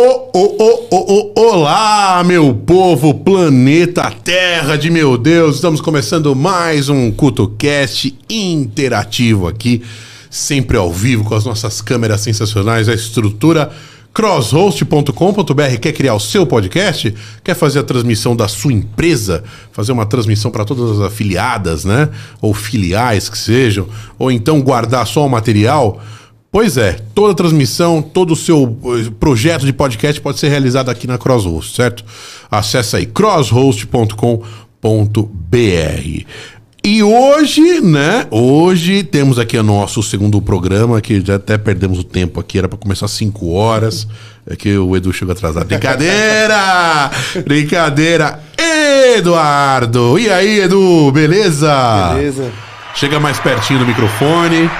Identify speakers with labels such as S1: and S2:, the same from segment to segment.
S1: oh, oh, oh, oh, oh, olá, meu povo, planeta Terra de meu Deus. Estamos começando mais um CutoCast interativo aqui, sempre ao vivo com as nossas câmeras sensacionais, a estrutura crosshost.com.br quer criar o seu podcast? Quer fazer a transmissão da sua empresa? Fazer uma transmissão para todas as afiliadas, né? Ou filiais que sejam? Ou então guardar só o material? Pois é, toda transmissão, todo o seu eh, projeto de podcast pode ser realizado aqui na Crosshost, certo? Acesse aí crosshost.com.br. E hoje, né? Hoje temos aqui o nosso segundo programa, que já até perdemos o tempo aqui, era para começar às 5 horas. É que o Edu chegou atrasado. Brincadeira! Brincadeira! Eduardo! E aí, Edu, beleza?
S2: Beleza.
S1: Chega mais pertinho do microfone.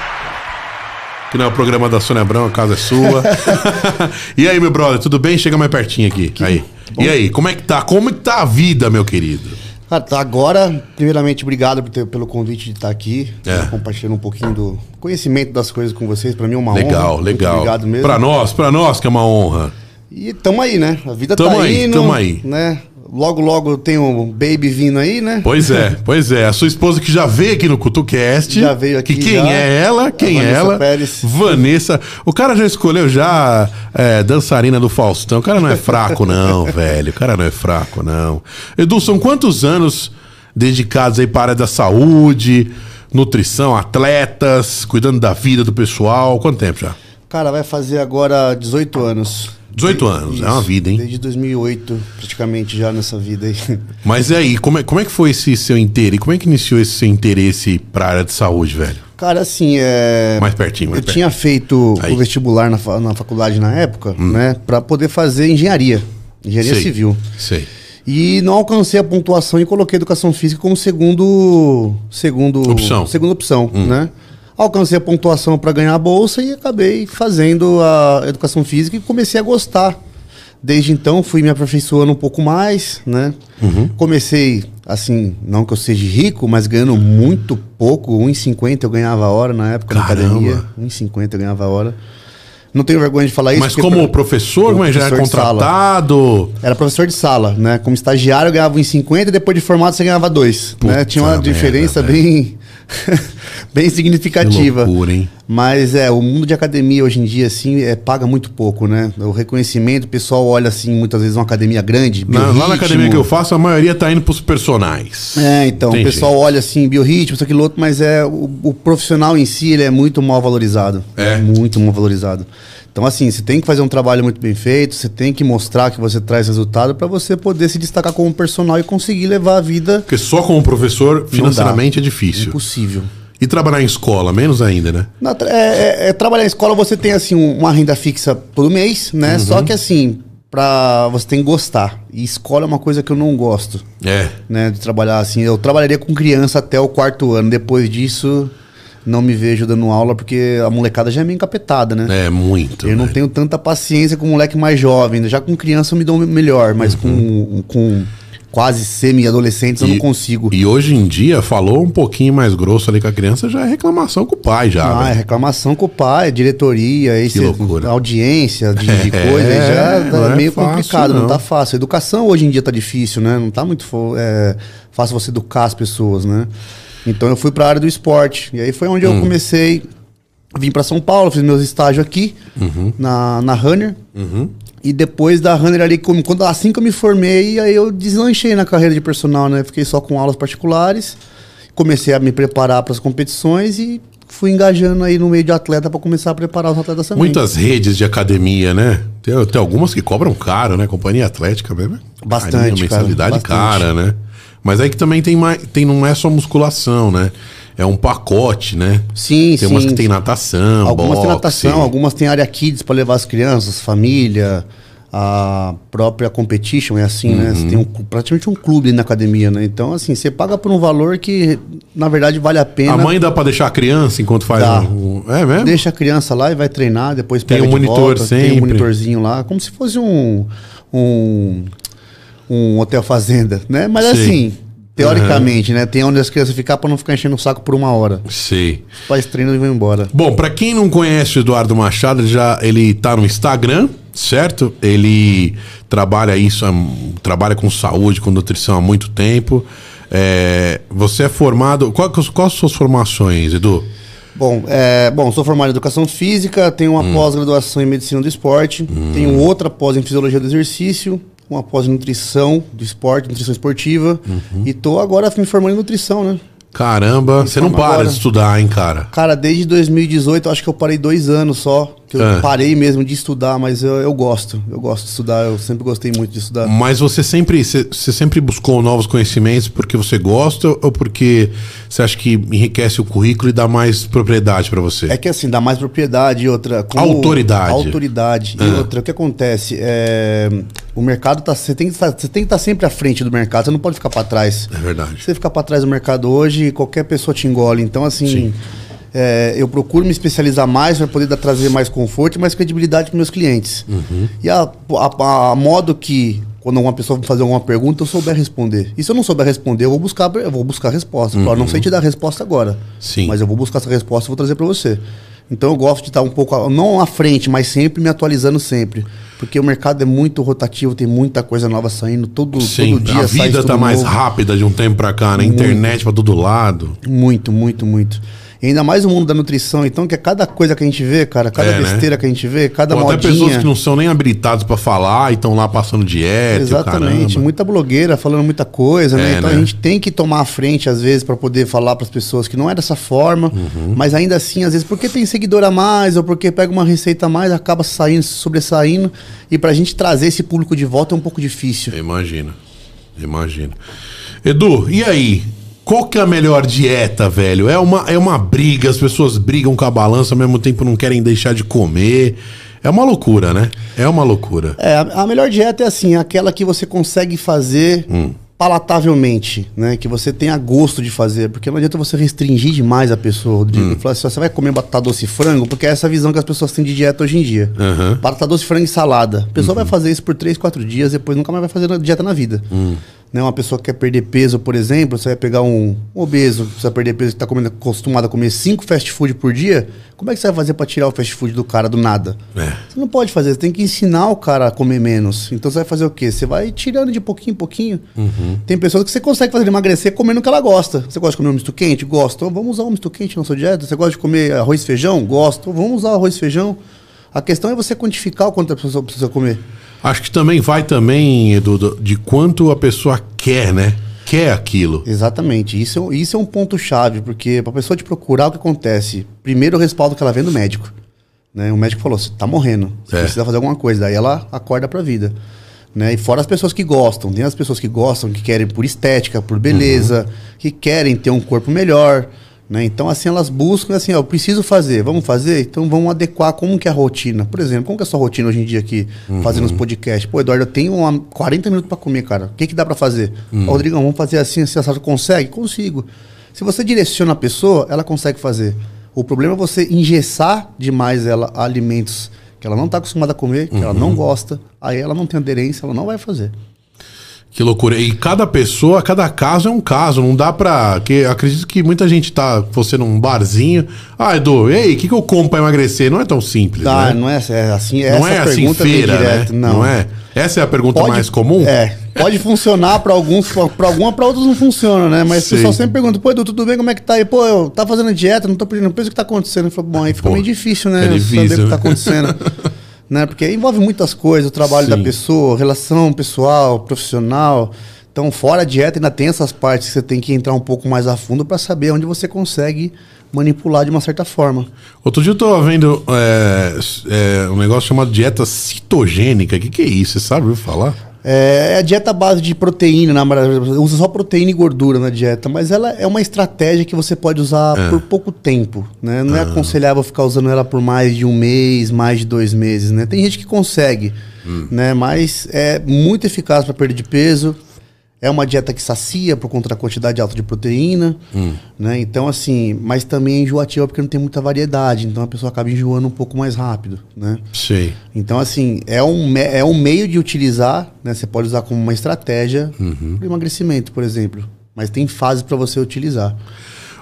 S1: Que não é o programa da Sônia Abrão, a casa é sua. e aí, meu brother, tudo bem? Chega mais pertinho aqui. aí. E aí, como é que tá? Como é que tá a vida, meu querido?
S2: Cara, tá agora, primeiramente, obrigado por ter- pelo convite de estar aqui,
S1: É.
S2: compartilhando um pouquinho do conhecimento das coisas com vocês. Pra mim é uma
S1: Legal,
S2: honra.
S1: legal.
S2: Muito obrigado mesmo.
S1: Pra nós, pra nós que é uma honra.
S2: E tamo aí, né? A vida
S1: Tamo
S2: tá
S1: aí,
S2: indo.
S1: tamo aí.
S2: Né? Logo, logo tem um baby vindo aí, né?
S1: Pois é, pois é. A sua esposa que já veio aqui no CutuCast.
S2: Já veio aqui,
S1: Que quem
S2: já.
S1: é ela? Quem é ela?
S2: Pérez.
S1: Vanessa. O cara já escolheu já é, dançarina do Faustão. O cara não é fraco, não, velho. O cara não é fraco, não. Edu, são quantos anos dedicados aí para a área da saúde, nutrição, atletas, cuidando da vida do pessoal? Quanto tempo já?
S2: Cara, vai fazer agora 18 anos.
S1: 18 anos, é uma vida, hein?
S2: Desde 2008, praticamente já nessa vida aí.
S1: Mas e aí, como é, como é que foi esse seu interesse? Como é que iniciou esse seu interesse para a área de saúde, velho?
S2: Cara, assim, é.
S1: Mais pertinho, mais
S2: Eu tinha feito
S1: Aí. Hum.
S2: o vestibular na, na faculdade na época, né? Pra poder fazer engenharia. Engenharia
S1: Sei,
S2: civil.
S1: Sei.
S2: E não alcancei a pontuação e coloquei educação física como segundo. Segundo.
S1: Opção. Hum.
S2: Segunda opção, né? Alcancei a pontuação para ganhar a bolsa e acabei fazendo a educação física e comecei a gostar. Desde então fui me aperfeiçoando um pouco mais, né?
S1: Uhum.
S2: Comecei, assim, não que eu seja rico, mas ganhando muito pouco, 1,50 eu ganhava a hora na época
S1: Caramba.
S2: na academia. 1,50 eu ganhava a hora. Não tenho vergonha de falar isso.
S1: Mas como
S2: pra-
S1: professor,
S2: como
S1: mas já era
S2: de sala.
S1: contratado.
S2: Era professor de sala, né? Como estagiário eu ganhava em 50 e depois de formado você ganhava dois.
S1: Puta
S2: Né? Tinha uma
S1: merda,
S2: diferença
S1: velho.
S2: bem, bem significativa.
S1: Que loucura, hein?
S2: Mas é, o mundo de academia hoje em dia, assim, é, paga muito pouco, né? O reconhecimento, o pessoal olha assim, muitas vezes uma academia grande.
S1: Na- lá na academia que eu faço, a maioria tá indo pros personagens.
S2: É, então,
S1: Tem
S2: o pessoal olha assim, biorritmo, isso, aquilo outro, mas é o, o profissional em si, ele é muito mal valorizado.
S1: É?
S2: Muito mal valorizado. Então, assim, você tem que fazer um trabalho muito bem feito, você tem que mostrar que você traz resultado para você poder se destacar como personal e conseguir levar a vida
S1: Porque só como professor, financeiramente, é difícil.
S2: impossível.
S1: E trabalhar em escola, menos ainda, né?
S2: Na é, é- é trabalhar em escola, você tem, assim, um- uma renda fixa todo mês, né?
S1: Uhum.
S2: Só que, assim, pra, você tem que gostar. E escola é uma coisa que eu não gosto.
S1: É.
S2: né, de trabalhar assim. Eu trabalharia com criança até o quarto ano. Depois disso, não me vejo dando aula porque a molecada já é meio encapetada, né?
S1: É muito.
S2: Eu não
S1: velho.
S2: tenho tanta paciência com o moleque mais jovem. Já com criança eu me dou melhor, mas com, com quase semi-adolescentes eu não consigo.
S1: E hoje em dia, falou um pouquinho mais grosso ali com a criança, já é reclamação com o pai, já.
S2: Ah, é reclamação com o pai, diretoria, esse, audiência de, de
S1: É,
S2: coisa, já
S1: não
S2: tá
S1: é
S2: meio
S1: fácil,
S2: complicado, não.
S1: não.
S2: tá fácil. A educação hoje em dia tá difícil, né? Não tá muito é, fácil você educar as pessoas, né? Então eu fui pra área do esporte. E aí foi onde
S1: Hum.
S2: eu comecei. Vim pra São Paulo, fiz meus estágios aqui,
S1: Uhum.
S2: na, na Runner. E depois da Runner ali, quando, assim que eu me formei, aí eu deslanchei na carreira de personal, né? Fiquei só com aulas particulares. Comecei a me preparar para as competições e fui engajando aí no meio de atleta para começar a preparar os atletas também.
S1: Muitas redes de academia, né? Tem, tem algumas que cobram caro, né? Companhia Atlética mesmo. é
S2: Bastante,
S1: carinho,
S2: cara,
S1: mensalidade
S2: bastante.
S1: cara, né? Mas aí que também tem mais. Tem, não é só musculação, né? É um pacote, né?
S2: Sim,
S1: Tem
S2: sim.
S1: umas que tem natação,
S2: Algumas tem
S1: boxe.
S2: natação, algumas tem área kids para levar as crianças, família, a própria competition é assim, né? Você
S1: Uhum.
S2: tem um, praticamente um clube na academia, né? Então, assim, você paga por um valor que, na verdade, vale a pena.
S1: A mãe dá pra deixar a criança enquanto faz um, um- É mesmo?
S2: Deixa a criança lá e vai treinar, depois
S1: Tem
S2: pega
S1: um
S2: de
S1: monitor
S2: volta, Tem
S1: sempre.
S2: um monitorzinho lá, como se fosse um um, um hotel fazenda, né? Mas
S1: Sei.
S2: assim, teoricamente, né? Tem onde as crianças ficam para não ficar enchendo o saco por uma hora.
S1: Sei.
S2: Faz treino e vão embora.
S1: Bom, pra quem não conhece o Eduardo Machado, ele já ele tá no Instagram, certo? Ele trabalha isso, trabalha com saúde, com nutrição há muito tempo. É, você é formado. Qual, quais são as suas formações, Edu?
S2: Bom, é, bom, sou formado em educação física, tenho uma pós-graduação em medicina do esporte, tenho outra pós em fisiologia do exercício, uma pós em nutrição do esporte, nutrição esportiva, e tô agora me formando em nutrição, né?
S1: Caramba, você não para
S2: agora.
S1: de estudar, hein, cara?
S2: Cara, desde 2018, eu acho que eu parei dois anos só, que eu
S1: Ah.
S2: parei mesmo de estudar, mas eu, eu gosto, eu gosto de estudar, eu sempre gostei muito de estudar.
S1: Mas você sempre, você, você sempre buscou novos conhecimentos porque você gosta ou porque você acha que enriquece o currículo e dá mais propriedade pra você?
S2: É que assim, dá mais propriedade e outra.
S1: Autoridade.
S2: Autoridade. E
S1: Ah.
S2: outra, o que acontece? É, o mercado tá. Você tem, que estar- estar sempre à frente do mercado, você não pode ficar para trás.
S1: É verdade.
S2: Se você ficar para trás do mercado hoje, qualquer pessoa te engole. Então, assim,
S1: Sim.
S2: É, eu procuro me especializar mais para poder dar, trazer mais conforto e mais credibilidade para meus clientes.
S1: Uhum.
S2: E a, a, a modo que, quando uma pessoa me fazer alguma pergunta, eu souber responder. E se eu não souber responder, eu vou buscar, eu vou buscar a resposta. Eu não sei te dar a resposta agora.
S1: Uhum. Sim.
S2: Mas eu vou buscar essa resposta e vou trazer para você. Então eu gosto de estar um pouco, não à frente, mas sempre me atualizando sempre. Porque o mercado é muito rotativo, tem muita coisa nova saindo, todo,
S1: Sim,
S2: todo dia
S1: a vida
S2: tudo
S1: tá mais
S2: novo.
S1: rápida de um tempo pra cá, né? Internet pra todo lado.
S2: Muito, muito, muito. E ainda mais o mundo da nutrição, então, que é cada coisa que a gente vê, cara, cada
S1: É, né?
S2: besteira que a gente vê, cada
S1: até
S2: modinha.
S1: pessoas que não são nem habilitadas pra falar e estão lá passando dieta.
S2: Exatamente, muita blogueira falando muita coisa, né?
S1: É,
S2: Então
S1: né?
S2: a gente tem que tomar a frente às vezes para poder falar para as pessoas que não é dessa forma,
S1: Uhum.
S2: mas ainda assim, às vezes porque tem seguidor a mais ou porque pega uma receita a mais, acaba saindo, sobressaindo, e pra gente trazer esse público de volta é um pouco difícil.
S1: Imagina. Imagina. Edu, e aí? Qual que é a melhor dieta, velho? É uma, é uma briga, as pessoas brigam com a balança, ao mesmo tempo não querem deixar de comer. É uma loucura, né? É uma loucura.
S2: É, a, melhor dieta é assim, aquela que você consegue fazer
S1: Hum.
S2: palatavelmente, né? Que você tenha gosto de fazer, porque não adianta você restringir demais a pessoa, Rodrigo.
S1: Hum.
S2: Falar assim, você vai comer batata doce e frango, porque é essa visão que as pessoas têm de dieta hoje em dia.
S1: Aham.
S2: Batata doce, frango e salada. A pessoa
S1: Uhum.
S2: vai fazer isso por 3, 4 dias, depois nunca mais vai fazer dieta na vida.
S1: Hum.
S2: Né? Uma pessoa que quer perder peso, por exemplo, você vai pegar um, obeso, você vai perder peso que está acostumado a comer 5 fast food por dia, como é que você vai fazer para tirar o fast food do cara do nada?
S1: É.
S2: Você não pode fazer, você tem que ensinar o cara a comer menos. Então você vai fazer o quê? Você vai tirando de pouquinho em pouquinho.
S1: Uhum.
S2: Tem pessoas que você consegue fazer emagrecer comendo o que ela gosta. Você gosta de comer um misto quente? Gosto. Então vamos usar um misto quente na sua dieta. Você gosta de comer arroz e feijão? Gosto. Vamos usar arroz e feijão. A questão é você quantificar o quanto a pessoa precisa comer.
S1: Acho que também vai também, Edu, de quanto a pessoa quer, né? Quer aquilo.
S2: Exatamente. Isso, é- isso é um ponto chave, porque para a pessoa te procurar, o que acontece? Primeiro o respaldo que ela vem do médico. Né? O médico falou, você tá morrendo, você
S1: É.
S2: precisa fazer alguma coisa. Daí ela acorda pra vida. Né? E fora as pessoas que gostam. Tem as pessoas que gostam, que querem por estética, por beleza, que querem ter um corpo melhor. Né? Então, assim, elas buscam, assim, ó, eu preciso fazer, vamos fazer? Então vamos adequar como que é a rotina. Por exemplo, como que é a sua rotina hoje em dia aqui, fazendo os podcasts? Pô, Eduardo, eu tenho uma, 40 minutos pra comer, cara. O que que dá pra fazer? Ó, Rodrigão, vamos fazer assim, assim, assim, consegue? Consigo. Se você direciona a pessoa, ela consegue fazer. O problema é você engessar demais ela a alimentos que ela não está acostumada a comer, que ela não gosta, aí ela não tem aderência, ela não vai fazer.
S1: Que loucura. E cada pessoa, cada caso é um caso. Não dá pra. Que, acredito que muita gente tá. Você num barzinho. Ah, Edu, ei, o que, que eu como pra emagrecer? Não é tão simples.
S2: Tá,
S1: né?
S2: não é, é assim,
S1: Não
S2: essa
S1: é assim feira, né?
S2: não.
S1: é? Essa é a pergunta
S2: Pode-
S1: mais comum?
S2: É, pode funcionar para alguns, para alguma, para outros não funciona, né? Mas
S1: Sim.
S2: o pessoal sempre pergunta, pô, Edu, tudo bem, como é que tá aí? Pô, eu tá fazendo dieta, não tô perdendo peso, o que tá acontecendo? Eu falo, bom, aí fica
S1: Pô,
S2: meio difícil, né?
S1: é difícil,
S2: Saber o que
S1: né?
S2: tá acontecendo. né? Porque envolve muitas coisas, o trabalho
S1: Sim.
S2: da pessoa, relação pessoal, profissional. Então, fora a dieta, ainda tem essas partes que você tem que entrar um pouco mais a fundo para saber onde você consegue manipular de uma certa forma.
S1: Outro dia eu tava vendo é, é, um negócio chamado dieta citogênica. O que, que é isso? Você sabe falar?
S2: É a dieta base de proteína, na verdade, usa só proteína e gordura na dieta, mas ela é uma estratégia que você pode usar
S1: É.
S2: por pouco tempo, né? Não é aconselhável ficar usando ela por mais de um mês, mais de dois meses, né? Tem gente que consegue, né? Mas é muito eficaz para perda de peso. É uma dieta que sacia por conta da quantidade alta de proteína, né? Então, assim, mas também é enjoativa porque não tem muita variedade, então a pessoa acaba enjoando um pouco mais rápido, né?
S1: Sei.
S2: Então, assim, é um, é um meio de utilizar, né? Você pode usar como uma estratégia
S1: Uhum.
S2: para emagrecimento, por exemplo. Mas tem fases para você utilizar.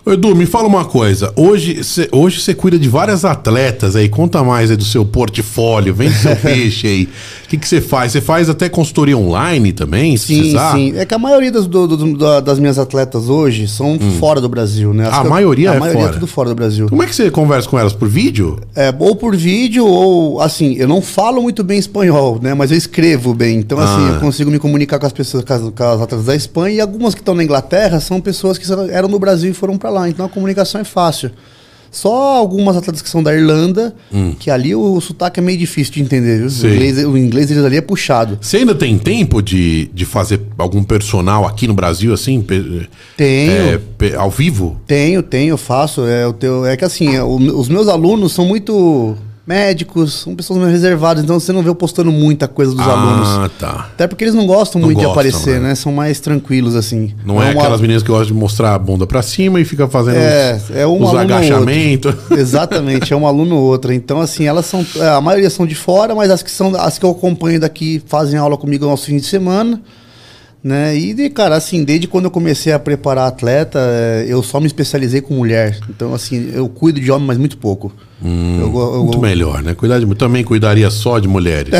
S1: Edu, me fala uma coisa. Hoje você hoje cuida de várias atletas aí. Conta mais aí do seu portfólio. Vende seu peixe aí. O que você faz? Você faz até consultoria online também? se
S2: Sim,
S1: precisar?
S2: sim. É que a maioria das, do- do- da- das minhas atletas hoje são fora do Brasil, né? As
S1: Hum. A
S2: que eu-
S1: maioria
S2: a
S1: é
S2: maioria
S1: fora.
S2: é tudo fora do Brasil.
S1: Como é que você conversa com elas? Por vídeo?
S2: É, ou por vídeo, ou assim, eu não falo muito bem espanhol, né? Mas eu escrevo bem. Então, assim,
S1: Ah.
S2: eu consigo me comunicar com as pessoas, com as, com as atletas da Espanha, e algumas que estão na Inglaterra são pessoas que eram no Brasil e foram pra lá. Então a comunicação é fácil. Só algumas atletas que são da Irlanda, que ali o, sotaque é meio difícil de entender? O inglês, o inglês deles ali é puxado.
S1: Você ainda tem tempo de, de fazer algum personal aqui no Brasil, assim?
S2: Tenho.
S1: é, ao vivo?
S2: Tenho, tenho, faço. É, o teu, é que assim, é, o- os meus alunos são muito médicos, são pessoas mais reservadas, então você não vê eu postando muita coisa dos alunos.
S1: Ah, tá.
S2: Até porque eles não gostam
S1: Não
S2: muito
S1: gostam,
S2: de aparecer,
S1: né?
S2: né? São mais tranquilos, assim.
S1: Não é,
S2: um
S1: aquelas
S2: a-
S1: meninas que gostam de mostrar a bunda pra cima e fica fazendo
S2: É,
S1: os,
S2: é um
S1: os agachamentos.
S2: Exatamente, é um aluno ou outro. Então, assim, elas são. é, A maioria são de fora, mas as que são as que eu acompanho daqui fazem aula comigo aos fins de semana. Né? E, de, cara, assim, desde quando eu comecei a preparar atleta, é, eu só me especializei com mulher. Então, assim, eu cuido de homem, mas muito pouco. eu, go- eu-
S1: Muito melhor, né? Cuidar de, também cuidaria só de mulheres.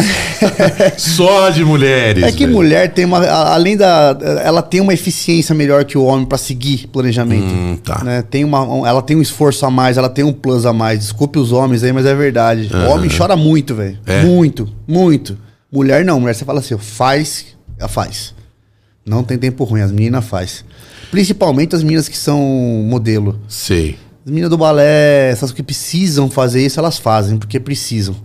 S1: só de mulheres.
S2: É que
S1: velho.
S2: mulher tem uma. Além da. Ela tem uma eficiência melhor que o homem para seguir planejamento.
S1: Hum, tá.
S2: né? Tem uma, um- ela tem um esforço a mais, ela tem um plus a mais. Desculpe os homens aí, mas é verdade. O homem chora muito, velho.
S1: É?
S2: Muito, muito. Mulher não, mulher você fala assim, faz, ela faz. Não tem tempo ruim, as meninas faz. Principalmente as meninas que são modelo.
S1: Sei.
S2: As meninas do balé, essas que precisam fazer isso, elas fazem, porque precisam.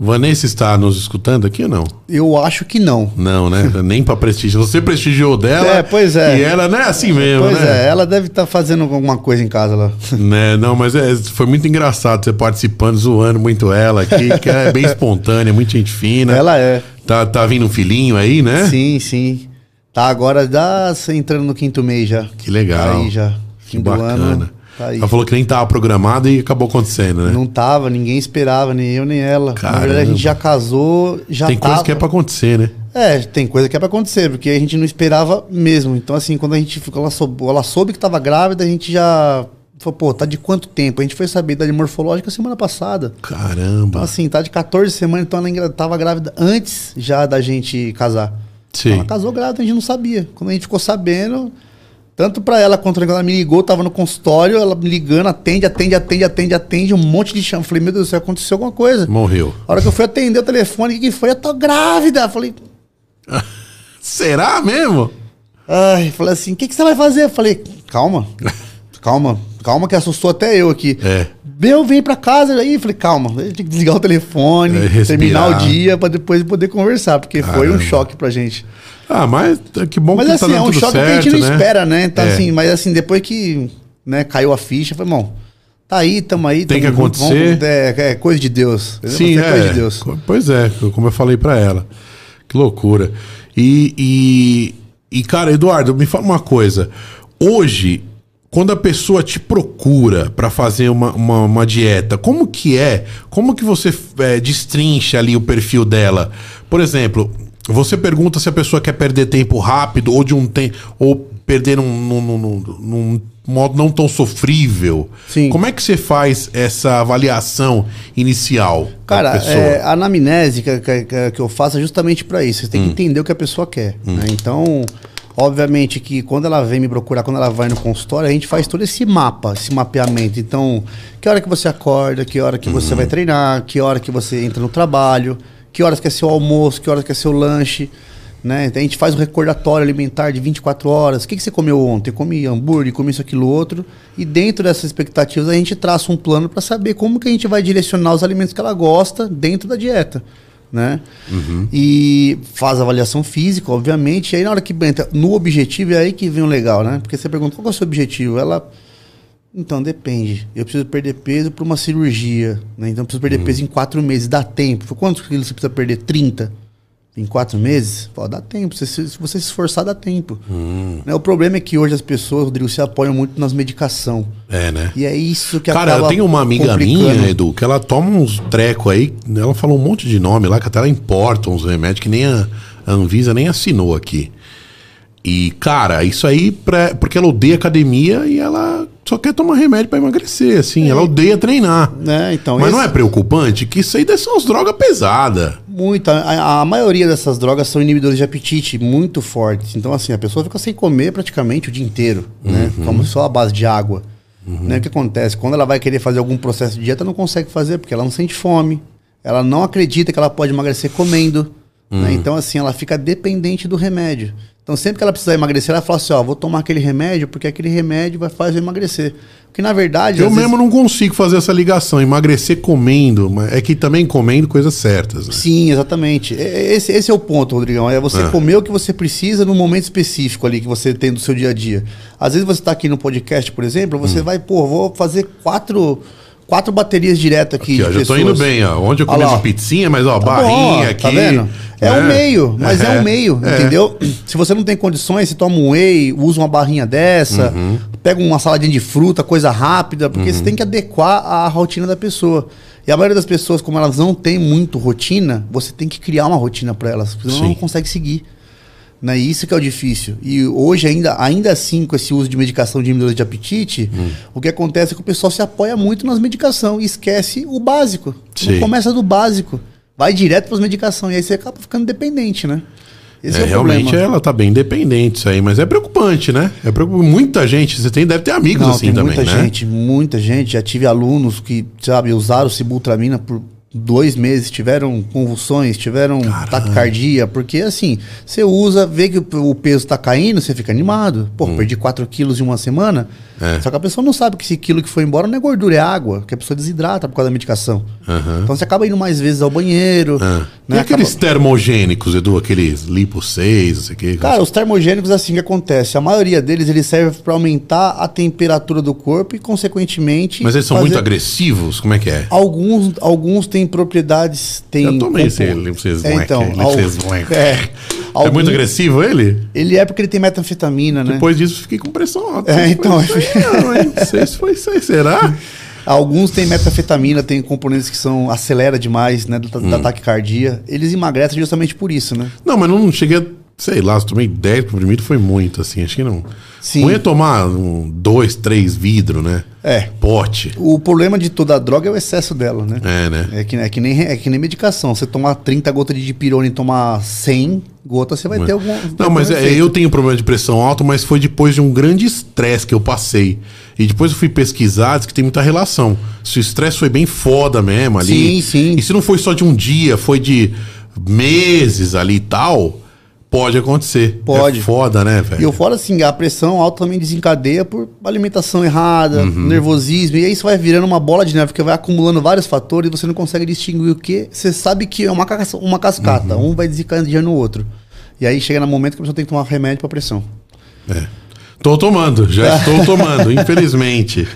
S1: Vanessa está nos escutando aqui ou não?
S2: Eu acho que não.
S1: Não, né? Nem pra prestigiar. Você prestigiou dela.
S2: É, pois é.
S1: E ela não é assim mesmo,
S2: Pois
S1: né?
S2: é, ela deve estar fazendo alguma coisa em casa lá.
S1: Né, não, mas é, foi muito engraçado você participando, zoando muito ela aqui, que ela é bem espontânea, muito gente fina.
S2: Ela é.
S1: Tá, tá vindo um filhinho aí, né?
S2: Sim, sim. Tá agora já entrando no quinto mês já.
S1: Que legal.
S2: Tá aí já.
S1: Que
S2: Fim do
S1: bacana.
S2: ano. Tá aí.
S1: Ela falou que nem tava programado e acabou acontecendo, né?
S2: Não tava, ninguém esperava, nem eu nem ela.
S1: Caramba.
S2: Na verdade, a gente já casou, já
S1: Tem
S2: tava.
S1: coisa que é pra acontecer, né?
S2: É, tem coisa que é pra acontecer, porque a gente não esperava mesmo. Então, assim, quando a gente ficou, ela soube, ela soube que tava grávida, a gente já falou, pô, tá de quanto tempo? A gente foi saber da morfológica semana passada. Então,
S1: Caramba.
S2: assim, tá de 14 semanas, então ela tava grávida antes já da gente casar.
S1: Sim.
S2: Ela casou grávida, a gente não sabia. Quando a gente ficou sabendo, tanto pra ela quanto quando ela me ligou, tava no consultório, ela me ligando, atende, atende, atende, atende, atende, um monte de chama. Falei, meu Deus do céu, aconteceu alguma coisa.
S1: Morreu.
S2: A hora que eu fui atender o telefone, o que que foi? Eu tô grávida. Falei,
S1: Será mesmo?
S2: ai, falei assim, o que, que você vai fazer? Eu falei, calma, calma, calma que assustou até eu aqui.
S1: É.
S2: Meu, vem pra casa aí. Falei, calma, eu tinha que desligar o telefone,
S1: É,
S2: terminar o dia pra depois poder conversar, porque foi um
S1: Caramba.
S2: choque pra gente.
S1: Ah, mas que bom
S2: Mas
S1: que
S2: assim,
S1: tá
S2: é
S1: dando
S2: um
S1: tudo
S2: choque
S1: certo,
S2: que a gente não
S1: né?
S2: espera, né? Então,
S1: É.
S2: assim, mas assim, depois que né, caiu a ficha, foi bom. Tá aí, tamo aí.
S1: Tem
S2: tamo
S1: que
S2: junto,
S1: acontecer.
S2: vamos- é, é coisa de Deus.
S1: Sim, é.
S2: coisa de Deus.
S1: Pois é, como eu falei pra ela. Que loucura. E, e, e, cara, Eduardo, me fala uma coisa. Hoje, quando a pessoa te procura pra fazer uma, uma, uma dieta, como que é? Como que você é, destrincha ali o perfil dela? Por exemplo, você pergunta se a pessoa quer perder tempo rápido ou de um tempo. ou perder num, num, num- num modo não tão sofrível.
S2: Sim.
S1: Como é que você faz essa avaliação inicial?
S2: Cara, é, a anamnese que, que, que- eu faço é justamente pra isso. Você
S1: Hum.
S2: tem que entender o que a pessoa quer. né? Então, obviamente que quando ela vem me procurar, quando ela vai no consultório, a gente faz todo esse mapa, esse mapeamento. Então, que hora que você acorda, que hora que
S1: Uhum.
S2: você vai treinar, que hora que você entra no trabalho, que horas que é seu almoço, que horas que é seu lanche. Né? Então, a gente faz o recordatório alimentar de 24 horas. O que, que você comeu ontem? Comi hambúrguer, comi isso, aquilo, outro. E dentro dessas expectativas, a gente traça um plano para saber como que a gente vai direcionar os alimentos que ela gosta dentro da dieta. Né? E faz avaliação física, obviamente. E aí, na hora que entra no objetivo, é aí que vem o legal, né? Porque você pergunta qual é o seu objetivo? Ela. Então, depende. Eu preciso perder peso para uma cirurgia. Né? Então, eu preciso perder peso em quatro meses. Dá tempo. Quantos quilos você precisa perder? 30? Em quatro meses? Pô, dá tempo. Se, se você se esforçar, dá tempo. Né? O problema é que hoje as pessoas, Rodrigo, se apoiam muito nas medicação.
S1: É, né?
S2: E é isso que
S1: Cara, eu tenho uma amiga minha, Edu, que ela toma uns treco aí, ela falou um monte de nome lá, que até ela importa uns remédios que nem a, a Anvisa nem assinou aqui. E, cara, isso aí, pra, porque ela odeia academia e ela só quer tomar remédio pra emagrecer, assim. Ela odeia treinar.
S2: É, então,
S1: Mas
S2: esse-
S1: não é preocupante que isso aí ser umas drogas pesadas.
S2: Muito. A, a maioria dessas drogas são inibidores de apetite muito fortes. Então, assim, a pessoa fica sem comer praticamente o dia inteiro, né? Como só a base de água. Né? O que acontece? Quando ela vai querer fazer algum processo de dieta, não consegue fazer, porque ela não sente fome. Ela não acredita que ela pode emagrecer comendo. né? Então, assim, ela fica dependente do remédio. Então, sempre que ela precisar emagrecer, ela fala assim: ó, vou tomar aquele remédio, porque aquele remédio vai fazer eu emagrecer. Porque, na verdade.
S1: Eu
S2: às vezes-
S1: mesmo não consigo fazer essa ligação, emagrecer comendo, mas é que também comendo coisas certas, né?
S2: Sim, exatamente. Esse, esse é o ponto, Rodrigão. É você
S1: Ah.
S2: comer o que você precisa no momento específico ali que você tem do seu dia a dia. Às vezes você está aqui no podcast, por exemplo, você
S1: Hum.
S2: vai, pô, vou fazer quatro, quatro baterias direto aqui.
S1: Aqui, ó, já tô indo bem, ó. Onde eu comi uma pizzinha, mas ó,
S2: Tá
S1: barrinha
S2: bom,
S1: aqui.
S2: Tá vendo? É
S1: né?
S2: um meio, mas é,
S1: É,
S2: um meio,
S1: é.
S2: entendeu? Se você não tem condições, você toma um whey, usa uma barrinha dessa,
S1: Uhum.
S2: pega uma saladinha de fruta, coisa rápida, porque você tem que adequar a rotina da pessoa. E a maioria das pessoas, como elas não têm muito rotina, você tem que criar uma rotina para elas, senão
S1: Sim.
S2: não consegue seguir. Né? Isso que é o difícil. E hoje, ainda, ainda assim, com esse uso de medicação de inibidores de apetite,
S1: Hum.
S2: o que acontece é que o pessoal se apoia muito nas medicações e esquece o básico.
S1: Sim.
S2: Não começa do básico. Vai direto para as medicações. E aí você acaba ficando dependente, né?
S1: É,
S2: é,
S1: realmente
S2: problema.
S1: ela tá bem dependente isso aí, mas é preocupante, né? É preocupante. Muita gente, você tem, deve ter amigos
S2: Não,
S1: assim
S2: tem
S1: também,
S2: muita
S1: né?
S2: gente, muita gente. Já tive alunos que, sabe, usaram sibutramina por dois meses, tiveram convulsões, tiveram taquicardia, porque assim, você usa, vê que o peso tá caindo, você fica animado. Pô, perdi 4 quilos em uma semana.
S1: Hum. É.
S2: Só que a pessoa não sabe que esse quilo que foi embora não é gordura, é água, que a pessoa desidrata por causa da medicação.
S1: Aham.
S2: Então você acaba indo mais vezes ao banheiro.
S1: Ah.
S2: né?
S1: E aqueles
S2: Acaba-
S1: termogênicos, Edu, aqueles lipo 6, não sei o que.
S2: Cara, os termogênicos, assim que acontece. A maioria deles, eles servem para aumentar a temperatura do corpo e, consequentemente.
S1: mas eles são
S2: fazer-
S1: muito agressivos? Como é que é?
S2: Alguns, alguns têm propriedades. Têm
S1: Eu tomei esse 6
S2: É, então,
S1: lipo
S2: al-
S1: 6 black.
S2: é,
S1: É
S2: algum-
S1: muito agressivo ele?
S2: Ele é porque ele tem metanfetamina, né?
S1: Depois disso fiquei com pressão alta.
S2: É, então,
S1: foi isso aí, não? Não sei se foi isso aí, será?
S2: Alguns têm metanfetamina, tem componentes que são acelera demais, né, da,
S1: Hum.
S2: da taquicardia. Eles emagrecem justamente por isso, né?
S1: Não, mas não cheguei a. Sei lá, se tomei 10 comprimidos foi muito, assim. Acho que não.
S2: Sim.
S1: Ruim é tomar um, dois, três vidros, né?
S2: É.
S1: Pote.
S2: O problema de toda a droga é o excesso dela, né?
S1: É, né?
S2: É que, é, que nem, é que nem medicação. Você tomar 30 gotas de dipirona e tomar 100 gotas, você vai ter algum.
S1: Não, mas é, eu tenho problema de pressão alta, mas foi depois de um grande estresse que eu passei. E depois eu fui pesquisar, diz que tem muita relação. Se o estresse foi bem foda mesmo ali.
S2: Sim, sim.
S1: E se não foi só de um dia, foi de meses ali e tal, pode acontecer.
S2: Pode.
S1: É foda, né, velho?
S2: E eu falo assim, a pressão alta também desencadeia por alimentação errada,
S1: Uhum.
S2: nervosismo, e aí isso vai virando uma bola de neve, porque vai acumulando vários fatores e você não consegue distinguir o que. Você sabe que é uma, uma cascata,
S1: Uhum.
S2: um vai desencadeando o outro. E aí chega no momento que a pessoa tem que tomar remédio pra pressão.
S1: É. Tô tomando, já estou tomando, infelizmente.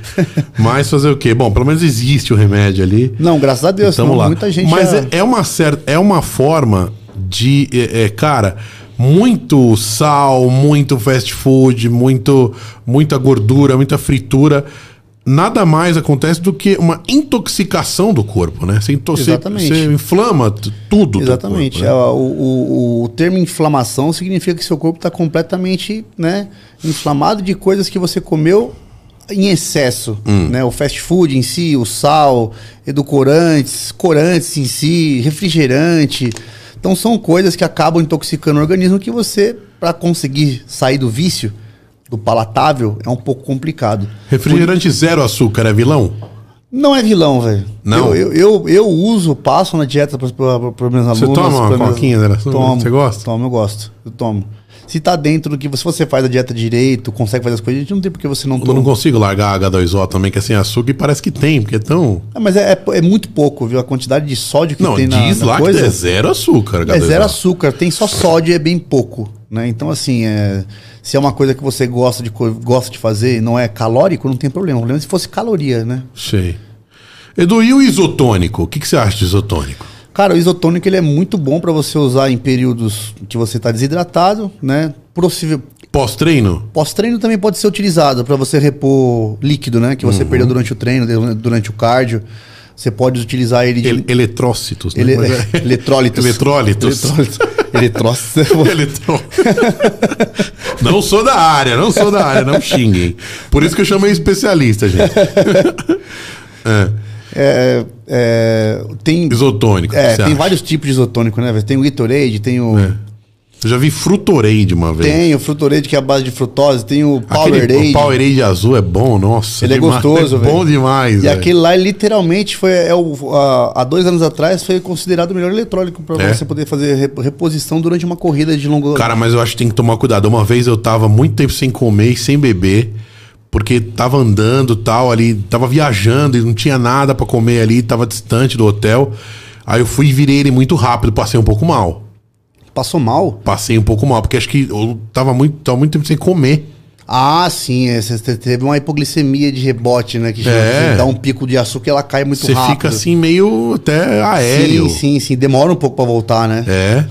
S1: Mas fazer o quê? Bom, pelo menos existe o remédio ali.
S2: Não, graças a Deus,
S1: Tamo
S2: senão
S1: lá.
S2: muita gente
S1: Mas
S2: já-
S1: é, é uma certa, é uma forma de, é, é, cara, muito sal, muito fast food, muito, muita gordura, muita fritura. Nada mais acontece do que uma intoxicação do corpo, né? Você,
S2: Exatamente.
S1: você inflama tudo. do
S2: Exatamente.
S1: corpo, né?
S2: É, o, o, o termo inflamação significa que seu corpo está completamente né, inflamado de coisas que você comeu em excesso.
S1: Hum.
S2: Né? O fast food em si, o sal, edulcorantes, corantes em si, refrigerante. Então são coisas que acabam intoxicando o organismo que você, para conseguir sair do vício, do palatável, é um pouco complicado.
S1: Refrigerante zero açúcar é vilão?
S2: Não é vilão, velho.
S1: Não?
S2: Eu, eu, eu, eu uso, passo na dieta para os meus alunos.
S1: Você toma uma
S2: meus-
S1: coquinha?
S2: Tomo.
S1: Você gosta?
S2: Tomo, eu gosto. Eu tomo. Se tá dentro do que... Se você faz a dieta direito, consegue fazer as coisas, a gente não tem por que você não
S1: Eu
S2: toma.
S1: não consigo largar a H2O também, que é sem açúcar, e parece que tem, porque é tão.
S2: Ah, mas é, é, é muito pouco, viu? A quantidade de sódio que
S1: Não,
S2: tem na,
S1: diz
S2: na
S1: lá
S2: coisa...
S1: que é zero açúcar.
S2: É
S1: H2O.
S2: zero açúcar, tem só sódio e é bem pouco, né? Então assim, é, se é uma coisa que você gosta de gosta de fazer e não é calórico, não tem problema. O problema é se fosse caloria, né?
S1: Sei. Edu, e o isotônico? O que, que você acha de isotônico?
S2: Cara, o isotônico ele é muito bom para você usar em períodos que você está desidratado, né? Possível
S1: Pós-treino?
S2: pós-treino também pode ser utilizado para você repor líquido, né? Que você perdeu durante o treino, durante o cardio. Você pode utilizar ele de.
S1: El eletrócitos, né?
S2: Ele...
S1: É-
S2: Eletrólitos.
S1: Eletrólitos.
S2: Eletrólitos. Eletrócitos.
S1: Eletrô- não sou da área, não sou da área, não xinguem. Por isso que eu chamei especialista, gente. É,
S2: É, é, tem
S1: isotônico.
S2: é, tem
S1: acha?
S2: vários tipos de isotônico, né? Tem o Gatorade, tem o.
S1: É. Eu já vi Frutorade uma vez.
S2: Tem o Frutorade, que é a base de frutose, tem o
S1: Aquele
S2: Powerade.
S1: o Powerade azul é bom, nossa.
S2: Ele é gostoso,
S1: É
S2: velho.
S1: bom demais,
S2: E
S1: velho.
S2: aquele lá, literalmente, foi é o, a- há dois anos atrás, foi considerado o melhor eletrônico para
S1: É?
S2: você poder fazer rep- reposição durante uma corrida de longo.
S1: Cara, mas eu acho que tem que tomar cuidado. Uma vez eu tava muito tempo sem comer e sem beber, porque tava andando tal ali, tava viajando e não tinha nada pra comer ali, tava distante do hotel. Aí eu fui e virei ele muito rápido, passei um pouco mal.
S2: Passou mal?
S1: Passei um pouco mal, porque acho que eu tava muito, tava muito tempo sem comer.
S2: Ah, sim. é, Você te- teve uma hipoglicemia de rebote, né? Que
S1: É.
S2: você dá um pico de açúcar e ela cai muito
S1: Você
S2: rápido.
S1: fica assim meio até aéreo.
S2: Sim, sim, sim. Demora um pouco para voltar, né?
S1: É.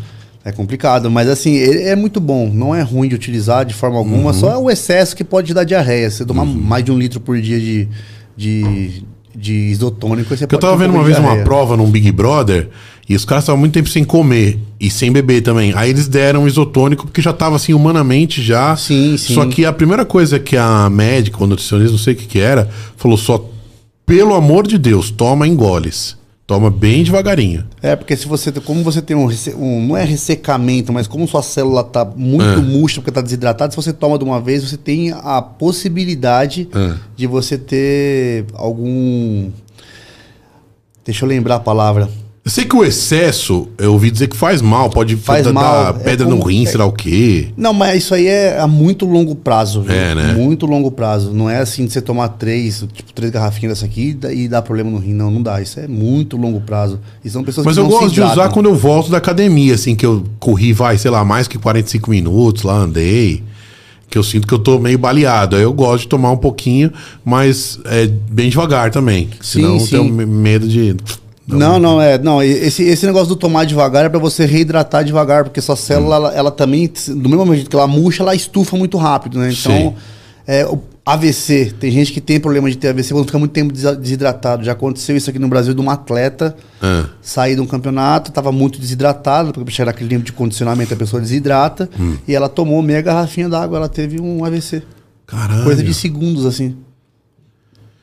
S2: É complicado, mas assim, ele é muito bom. Não é ruim de utilizar de forma alguma, só é o excesso que pode dar diarreia. Você tomar mais de um litro por dia de, de, de isotônico, você
S1: eu tava
S2: ter um
S1: vendo uma vez uma prova num Big Brother e os caras estavam muito tempo sem comer e sem beber também. Aí eles deram isotônico porque já tava assim humanamente já.
S2: Sim, sim.
S1: Só que a primeira coisa que a médica, o nutricionista, não sei o que que era, falou só pelo amor de Deus, toma engoles. Toma bem devagarinho.
S2: É, porque se você, como você tem um, um- não é ressecamento, mas como sua célula tá muito
S1: É.
S2: murcha porque tá desidratada, se você toma de uma vez, você tem a possibilidade
S1: É.
S2: de você ter algum Deixa eu lembrar a palavra.
S1: Eu sei que o excesso, eu ouvi dizer que faz mal, pode
S2: Faz
S1: dar,
S2: mal,
S1: dar
S2: é
S1: pedra
S2: como-
S1: no rim, sei lá o quê.
S2: Não, mas isso aí é a muito longo prazo. viu?
S1: É, né?
S2: Muito longo prazo. Não é assim de você tomar três, tipo, três garrafinhas dessa aqui e dar problema no rim. Não, não dá. Isso é muito longo prazo. E são pessoas
S1: Mas
S2: que
S1: eu gosto de usar quando eu volto da academia, assim, que eu corri, vai, sei lá, mais que 45 minutos, lá andei. Que eu sinto que eu tô meio baleado. Aí eu gosto de tomar um pouquinho, mas é bem devagar também. Senão eu
S2: sim.
S1: tenho me- medo de.
S2: Não, não, é. Não, esse, esse negócio do tomar devagar é pra você reidratar devagar, porque sua célula, ela, ela também, do mesmo jeito que ela murcha, ela estufa muito rápido, né? Então, é, AVC, tem gente que tem problema de ter AVC quando fica muito tempo desidratado. Já aconteceu isso aqui no Brasil de uma atleta
S1: Ah,
S2: sair de um campeonato, estava muito desidratado, porque chegar aquele tempo de condicionamento a pessoa desidrata,
S1: Hum.
S2: e ela tomou meia garrafinha d'água, ela teve um AVC.
S1: caralho.
S2: Coisa de segundos, assim.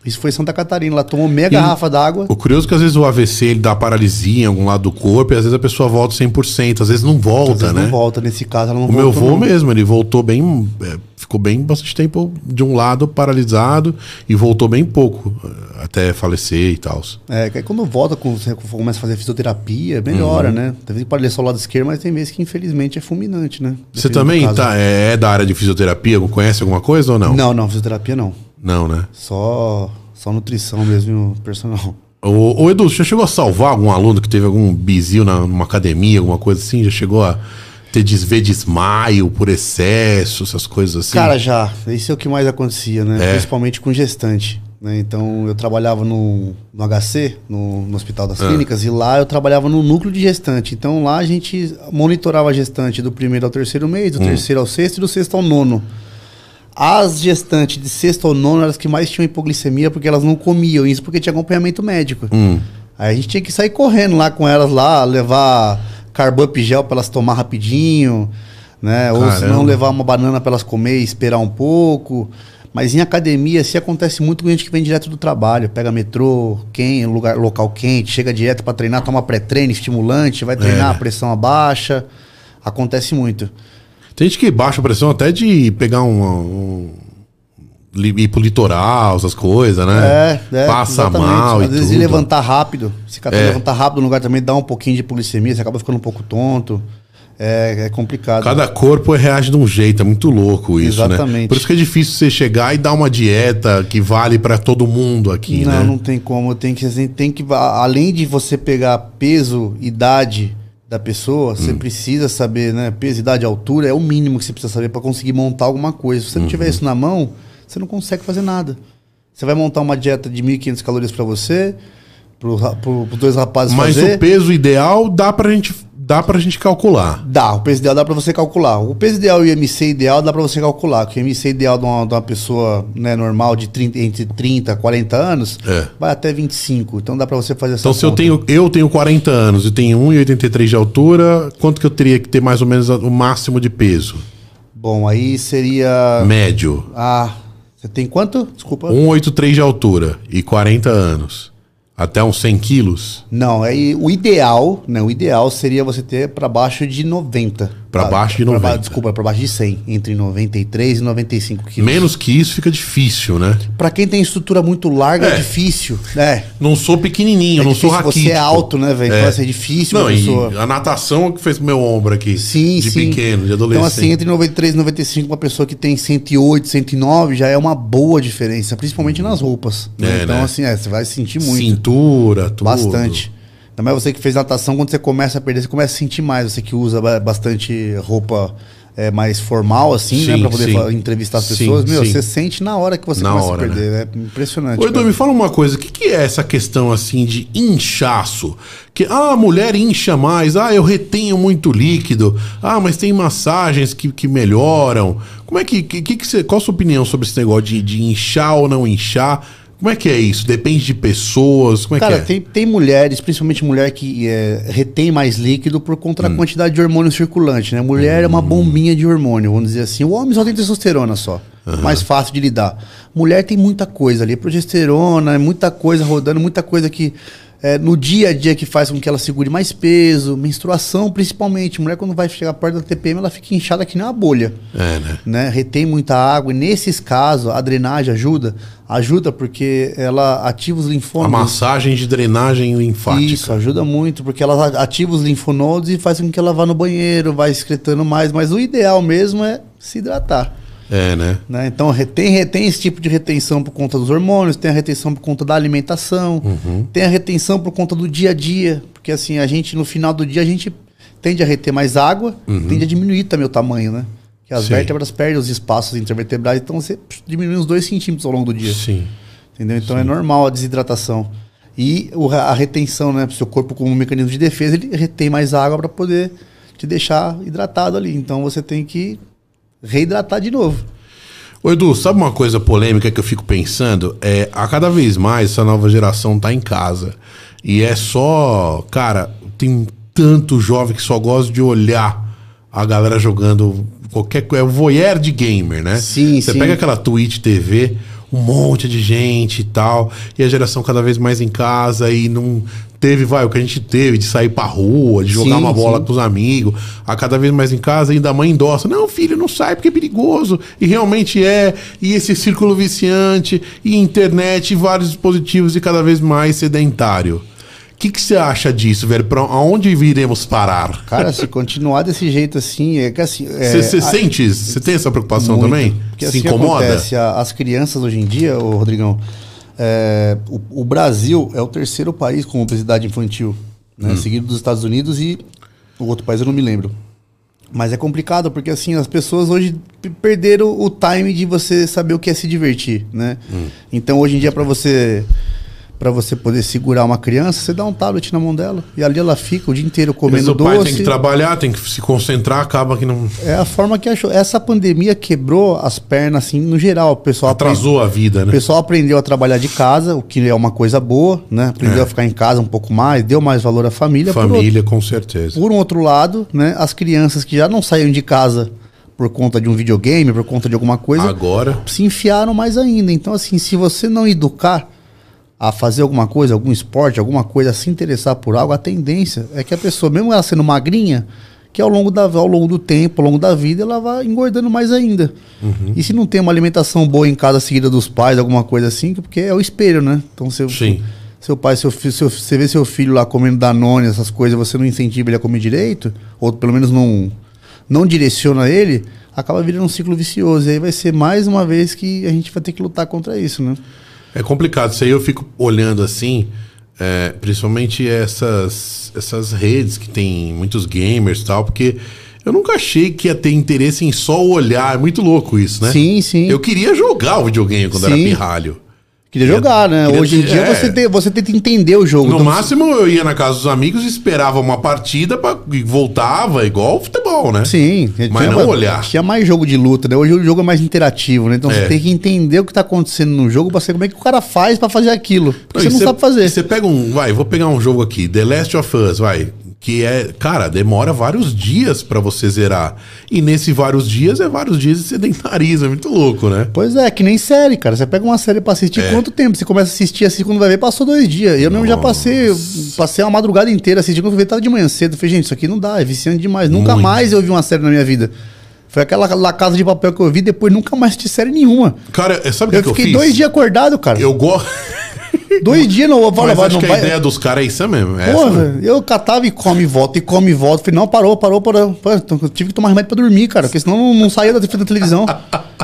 S2: Isso foi em Santa Catarina, ela tomou meia garrafa d'água.
S1: O curioso é que às vezes o AVC ele dá paralisia em algum lado do corpo e às vezes a pessoa volta 100%, às vezes não volta,
S2: Às vezes
S1: né?
S2: não volta, nesse caso ela não
S1: O meu avô
S2: não.
S1: mesmo, ele voltou bem. é, ficou bem bastante tempo de um lado paralisado e voltou bem pouco, eh, até falecer e tal.
S2: É, que aí quando volta, quando você começa a fazer fisioterapia, melhora,
S1: Uhum.
S2: né? Tem vezes que pode ler só o lado esquerdo, mas tem vezes que infelizmente é fulminante, né?
S1: Você também tá, é, é da área de fisioterapia? Conhece alguma coisa ou não?
S2: Não, não, fisioterapia não.
S1: Não, né?
S2: Só, só nutrição mesmo, personal.
S1: Ô, ô, Edu, você já chegou a salvar algum aluno que teve algum bizil na, numa academia, alguma coisa assim? Já chegou a ter desver de desmaio por excesso, essas coisas assim?
S2: Cara, já. Isso é o que mais acontecia, né?
S1: É.
S2: Principalmente com gestante. né? Então, eu trabalhava no, no HC, no, no Hospital das
S1: Ah.
S2: Clínicas, e lá eu trabalhava no núcleo de gestante. Então, lá a gente monitorava a gestante do primeiro ao terceiro mês, do
S1: Hum.
S2: terceiro ao sexto e do sexto ao nono. As gestantes de sexto ao nono eram as que mais tinham hipoglicemia porque elas não comiam. Isso porque tinha acompanhamento médico.
S1: Hum.
S2: Aí a gente tinha que sair correndo lá com elas lá, levar carbup gel para elas tomar rapidinho, né? Ou se
S1: Caramba.
S2: não levar uma banana para elas comer e esperar um pouco. Mas em academia, se acontece muito com gente que vem direto do trabalho, pega metrô, quem, lugar, local quente, chega direto para treinar, toma pré-treino, estimulante, vai treinar,
S1: É.
S2: a pressão abaixa. Acontece muito.
S1: Tem gente que baixa a pressão até de pegar um. um ir pro litoral, essas coisas, né?
S2: É, é
S1: Passa
S2: exatamente.
S1: mal
S2: Às
S1: e
S2: vezes
S1: tudo.
S2: levantar rápido. Se
S1: É.
S2: levantar rápido no lugar também dá um pouquinho de hipoglicemia, você acaba ficando um pouco tonto. É, é complicado.
S1: Cada corpo reage de um jeito, é muito louco isso, né?
S2: Exatamente.
S1: Por isso que é difícil você chegar e dar uma dieta que vale pra todo mundo aqui,
S2: não,
S1: né?
S2: não tem como. Tem que, assim, tem que. Além de você pegar peso, idade da pessoa,
S1: Hum.
S2: você precisa saber, né? Peso, idade, altura é o mínimo que você precisa saber para conseguir montar alguma coisa. Se você não
S1: Uhum.
S2: tiver isso na mão, você não consegue fazer nada. Você vai montar uma dieta de 1.500 calorias para você, para os dois rapazes
S1: Mas
S2: fazer.
S1: o peso ideal dá pra gente dá pra gente calcular.
S2: Dá, o peso ideal dá pra você calcular. O peso ideal e o IMC ideal dá pra você calcular. Que o IMC ideal de uma, de uma pessoa né, normal de 30, entre 30 e 40 anos
S1: É.
S2: vai até 25. Então dá pra você fazer essa
S1: Então, se eu tenho, eu tenho 40 anos e tenho 1,83 de altura, quanto que eu teria que ter mais ou menos o máximo de peso?
S2: Bom, aí seria.
S1: Médio.
S2: Ah, você tem quanto? Desculpa.
S1: 1,83 de altura e 40 anos. Até uns 100 quilos.
S2: Não, aí o ideal, né? O ideal seria você ter pra baixo de 90.
S1: Pra baixo de
S2: Pra ba-
S1: 90.
S2: desculpa, pra baixo de 100. Entre 93 e 95 quilos.
S1: Menos que isso fica difícil, né?
S2: Pra quem tem estrutura muito larga, é,
S1: É.
S2: difícil. É.
S1: Não sou pequenininho,
S2: É
S1: não sou raquítico.
S2: Você é alto, né, velho?
S1: É.
S2: Então assim, é difícil
S1: Não,
S2: pessoa.
S1: a natação é que fez meu ombro aqui.
S2: Sim,
S1: de
S2: sim.
S1: pequeno, de adolescente.
S2: Então, assim, entre 93 e 95, uma pessoa que tem 108, 109, já é uma boa diferença, principalmente nas roupas. né?
S1: É,
S2: Então,
S1: né?
S2: assim, é, você vai sentir muito.
S1: Cintura, tudo.
S2: Bastante. Ainda mais você que fez natação, quando você começa a perder, você começa a sentir mais. Você que usa ba- bastante roupa é, mais formal, assim, né?
S1: Sim,
S2: Pra poder
S1: sim.
S2: fa- entrevistar as
S1: Sim,
S2: pessoas. Meu,
S1: sim.
S2: você sente na hora que você
S1: Na
S2: começa
S1: hora,
S2: a perder. É impressionante.
S1: Ô, Edu, me fala uma coisa, o que, que é essa questão assim de inchaço? Que ah, a mulher incha mais, ah, eu retenho muito líquido, ah, mas tem massagens que, que melhoram. Como é que, que, que, que você, qual a sua opinião sobre esse negócio de, de inchar ou não inchar? Como é que é isso? Depende de pessoas? Como é
S2: Cara,
S1: que é?
S2: tem, tem mulheres, principalmente mulher que é, retém mais líquido por conta
S1: Hum.
S2: da quantidade de hormônio circulante, né? Mulher é uma bombinha de hormônio, vamos dizer assim. O homem só tem testosterona só. Mais fácil de lidar. Mulher tem muita coisa ali, progesterona, é muita coisa rodando, muita coisa que é, no dia a dia que faz com que ela segure mais peso, menstruação principalmente. Mulher quando vai chegar perto da TPM, ela fica inchada que nem uma bolha
S1: É, né?
S2: né, retém muita água e nesses casos a drenagem ajuda, ajuda porque ela ativa os
S1: A
S2: linfonodos.
S1: massagem de drenagem linfática.
S2: Isso, ajuda muito, porque ela ativa os linfonodos e faz com que ela vá no banheiro, vai excretando mais, mas o ideal mesmo é se hidratar.
S1: É, né?
S2: Né? Então retém, retém esse tipo de retenção por conta dos hormônios, tem a retenção por conta da alimentação,
S1: Uhum.
S2: tem a retenção por conta do dia a dia, porque assim, a gente no final do dia a gente tende a reter mais água, tende a diminuir também o tamanho, né? Que as
S1: Uhum. Sim.
S2: vértebras perdem os espaços intervertebrais, então você diminui uns 2 centímetros ao longo do dia.
S1: Sim.
S2: Entendeu? Então é normal a desidratação. E o- a retenção, né? Seu corpo, como um mecanismo de defesa, ele retém mais água para poder te deixar hidratado ali. Então você tem que reidratar de novo.
S1: Ô Edu, sabe uma coisa polêmica que eu fico pensando? É, a cada vez mais essa nova geração tá em casa. E é só. Cara, tem tanto jovem que só gosta de olhar a galera jogando qualquer coisa. É o voyeur de gamer, né?
S2: Sim,
S1: Você
S2: sim.
S1: pega aquela Twitch TV, um monte de gente e tal. E a geração cada vez mais em casa e não teve, vai, o que a gente teve de sair pra rua, de jogar
S2: Sim,
S1: uma bola
S2: sim.
S1: com os amigos, a cada vez mais em casa, ainda a mãe endossa. Não, filho, não sai porque é perigoso. E realmente é. E esse círculo viciante, e internet, e vários dispositivos, e cada vez mais sedentário. O que você acha disso, velho? Pra aonde viremos parar?
S2: Cara, se continuar desse jeito assim, é que assim.
S1: Você
S2: é,
S1: sente isso? Você tem essa preocupação
S2: muito.
S1: também?
S2: Porque
S1: Se
S2: assim
S1: incomoda?
S2: acontece, as crianças hoje em dia, ô Rodrigão, é, o, o Brasil é o terceiro país com obesidade infantil, né?
S1: Hum.
S2: Seguido dos Estados Unidos e o outro país eu não me lembro. Mas é complicado porque assim as pessoas hoje perderam o time de você saber o que é se divertir, né?
S1: Hum.
S2: Então hoje em dia para você para você poder segurar uma criança, você dá um tablet na mão dela e ali ela fica o dia inteiro
S1: Mas
S2: comendo
S1: o pai
S2: doce.
S1: tem que trabalhar, tem que se concentrar, acaba que não.
S2: É a forma que achou. Essa pandemia quebrou as pernas, assim, no geral. O pessoal,
S1: Atrasou a vida,
S2: o
S1: né?
S2: pessoal aprendeu a trabalhar de casa, o que é uma coisa boa, né? Aprendeu
S1: É.
S2: a ficar em casa um pouco mais, deu mais valor à família. Por outro,
S1: Família, com certeza.
S2: por um outro lado, né? As crianças que já não saíam de casa por conta de um videogame, por conta de alguma coisa,
S1: Agora.
S2: se enfiaram mais ainda. Então, assim, se você não educar a fazer alguma coisa, algum esporte, alguma coisa, a se interessar por algo, a tendência é que a pessoa, mesmo ela sendo magrinha, que ao longo, da, ao longo do tempo, ao longo da vida, ela vai engordando mais ainda. E se não tem uma alimentação boa em casa seguida dos pais, alguma coisa assim, porque é o espelho, né? Então, seu,
S1: Sim.
S2: seu pai, seu filho, seu, você vê seu filho lá comendo Danone, essas coisas, você não incentiva ele a comer direito, ou pelo menos não, não direciona ele, acaba virando um ciclo vicioso. E aí vai ser mais uma vez que a gente vai ter que lutar contra isso, né?
S1: É complicado. Isso aí eu fico olhando assim, é, principalmente essas, essas redes que tem muitos gamers e tal, porque eu nunca achei que ia ter interesse em só olhar. É muito louco isso, né?
S2: Sim, sim.
S1: Eu queria jogar o videogame quando era
S2: Sim.
S1: pirralho.
S2: Queria jogar, né?
S1: Queria
S2: Hoje em dia
S1: é.
S2: você, tem, você tenta entender o jogo.
S1: No
S2: Então,
S1: máximo eu ia na casa dos amigos, esperava uma partida pra, e voltava, igual futebol, né?
S2: Sim.
S1: Mas não olhar.
S2: Tinha mais jogo de luta, né? Hoje o jogo é mais interativo, né? Então
S1: É.
S2: você tem que entender o que tá acontecendo no jogo pra saber como é que o cara faz pra fazer aquilo. Porque
S1: E
S2: você não
S1: cê-
S2: sabe fazer.
S1: e Você pega um. Vai, vou pegar um jogo aqui, The Last of Us, vai. Que é. Cara, demora vários dias pra você zerar. E nesse vários dias é vários dias de sedentarismo. É muito louco, né?
S2: Pois é, que nem série, cara. Você pega uma série pra assistir
S1: É.
S2: quanto tempo? Você começa a assistir assim, quando vai ver, passou dois dias. Eu mesmo já passei, eu passei uma madrugada inteira assistindo, quando eu vi, tava de manhã cedo. Eu falei, gente, isso aqui não dá, é viciante demais. Nunca
S1: Muito.
S2: mais eu vi uma série na minha vida. Foi aquela La Casa de Papel que eu vi, depois nunca mais assisti série nenhuma.
S1: Cara, é- sabe o
S2: Eu
S1: que, que eu
S2: fiquei
S1: fiz?
S2: dois dias acordado, cara.
S1: Eu gosto.
S2: Dois dias não vou falar,
S1: Mas acho que a
S2: vai.
S1: ideia dos caras é isso mesmo. É essa
S2: Porra,
S1: mesmo.
S2: eu catava e come e volta, e come e volta. Falei, não, parou, parou, parou. Pô, então eu tive que tomar remédio pra dormir, cara, porque senão não, não saía da frente da televisão.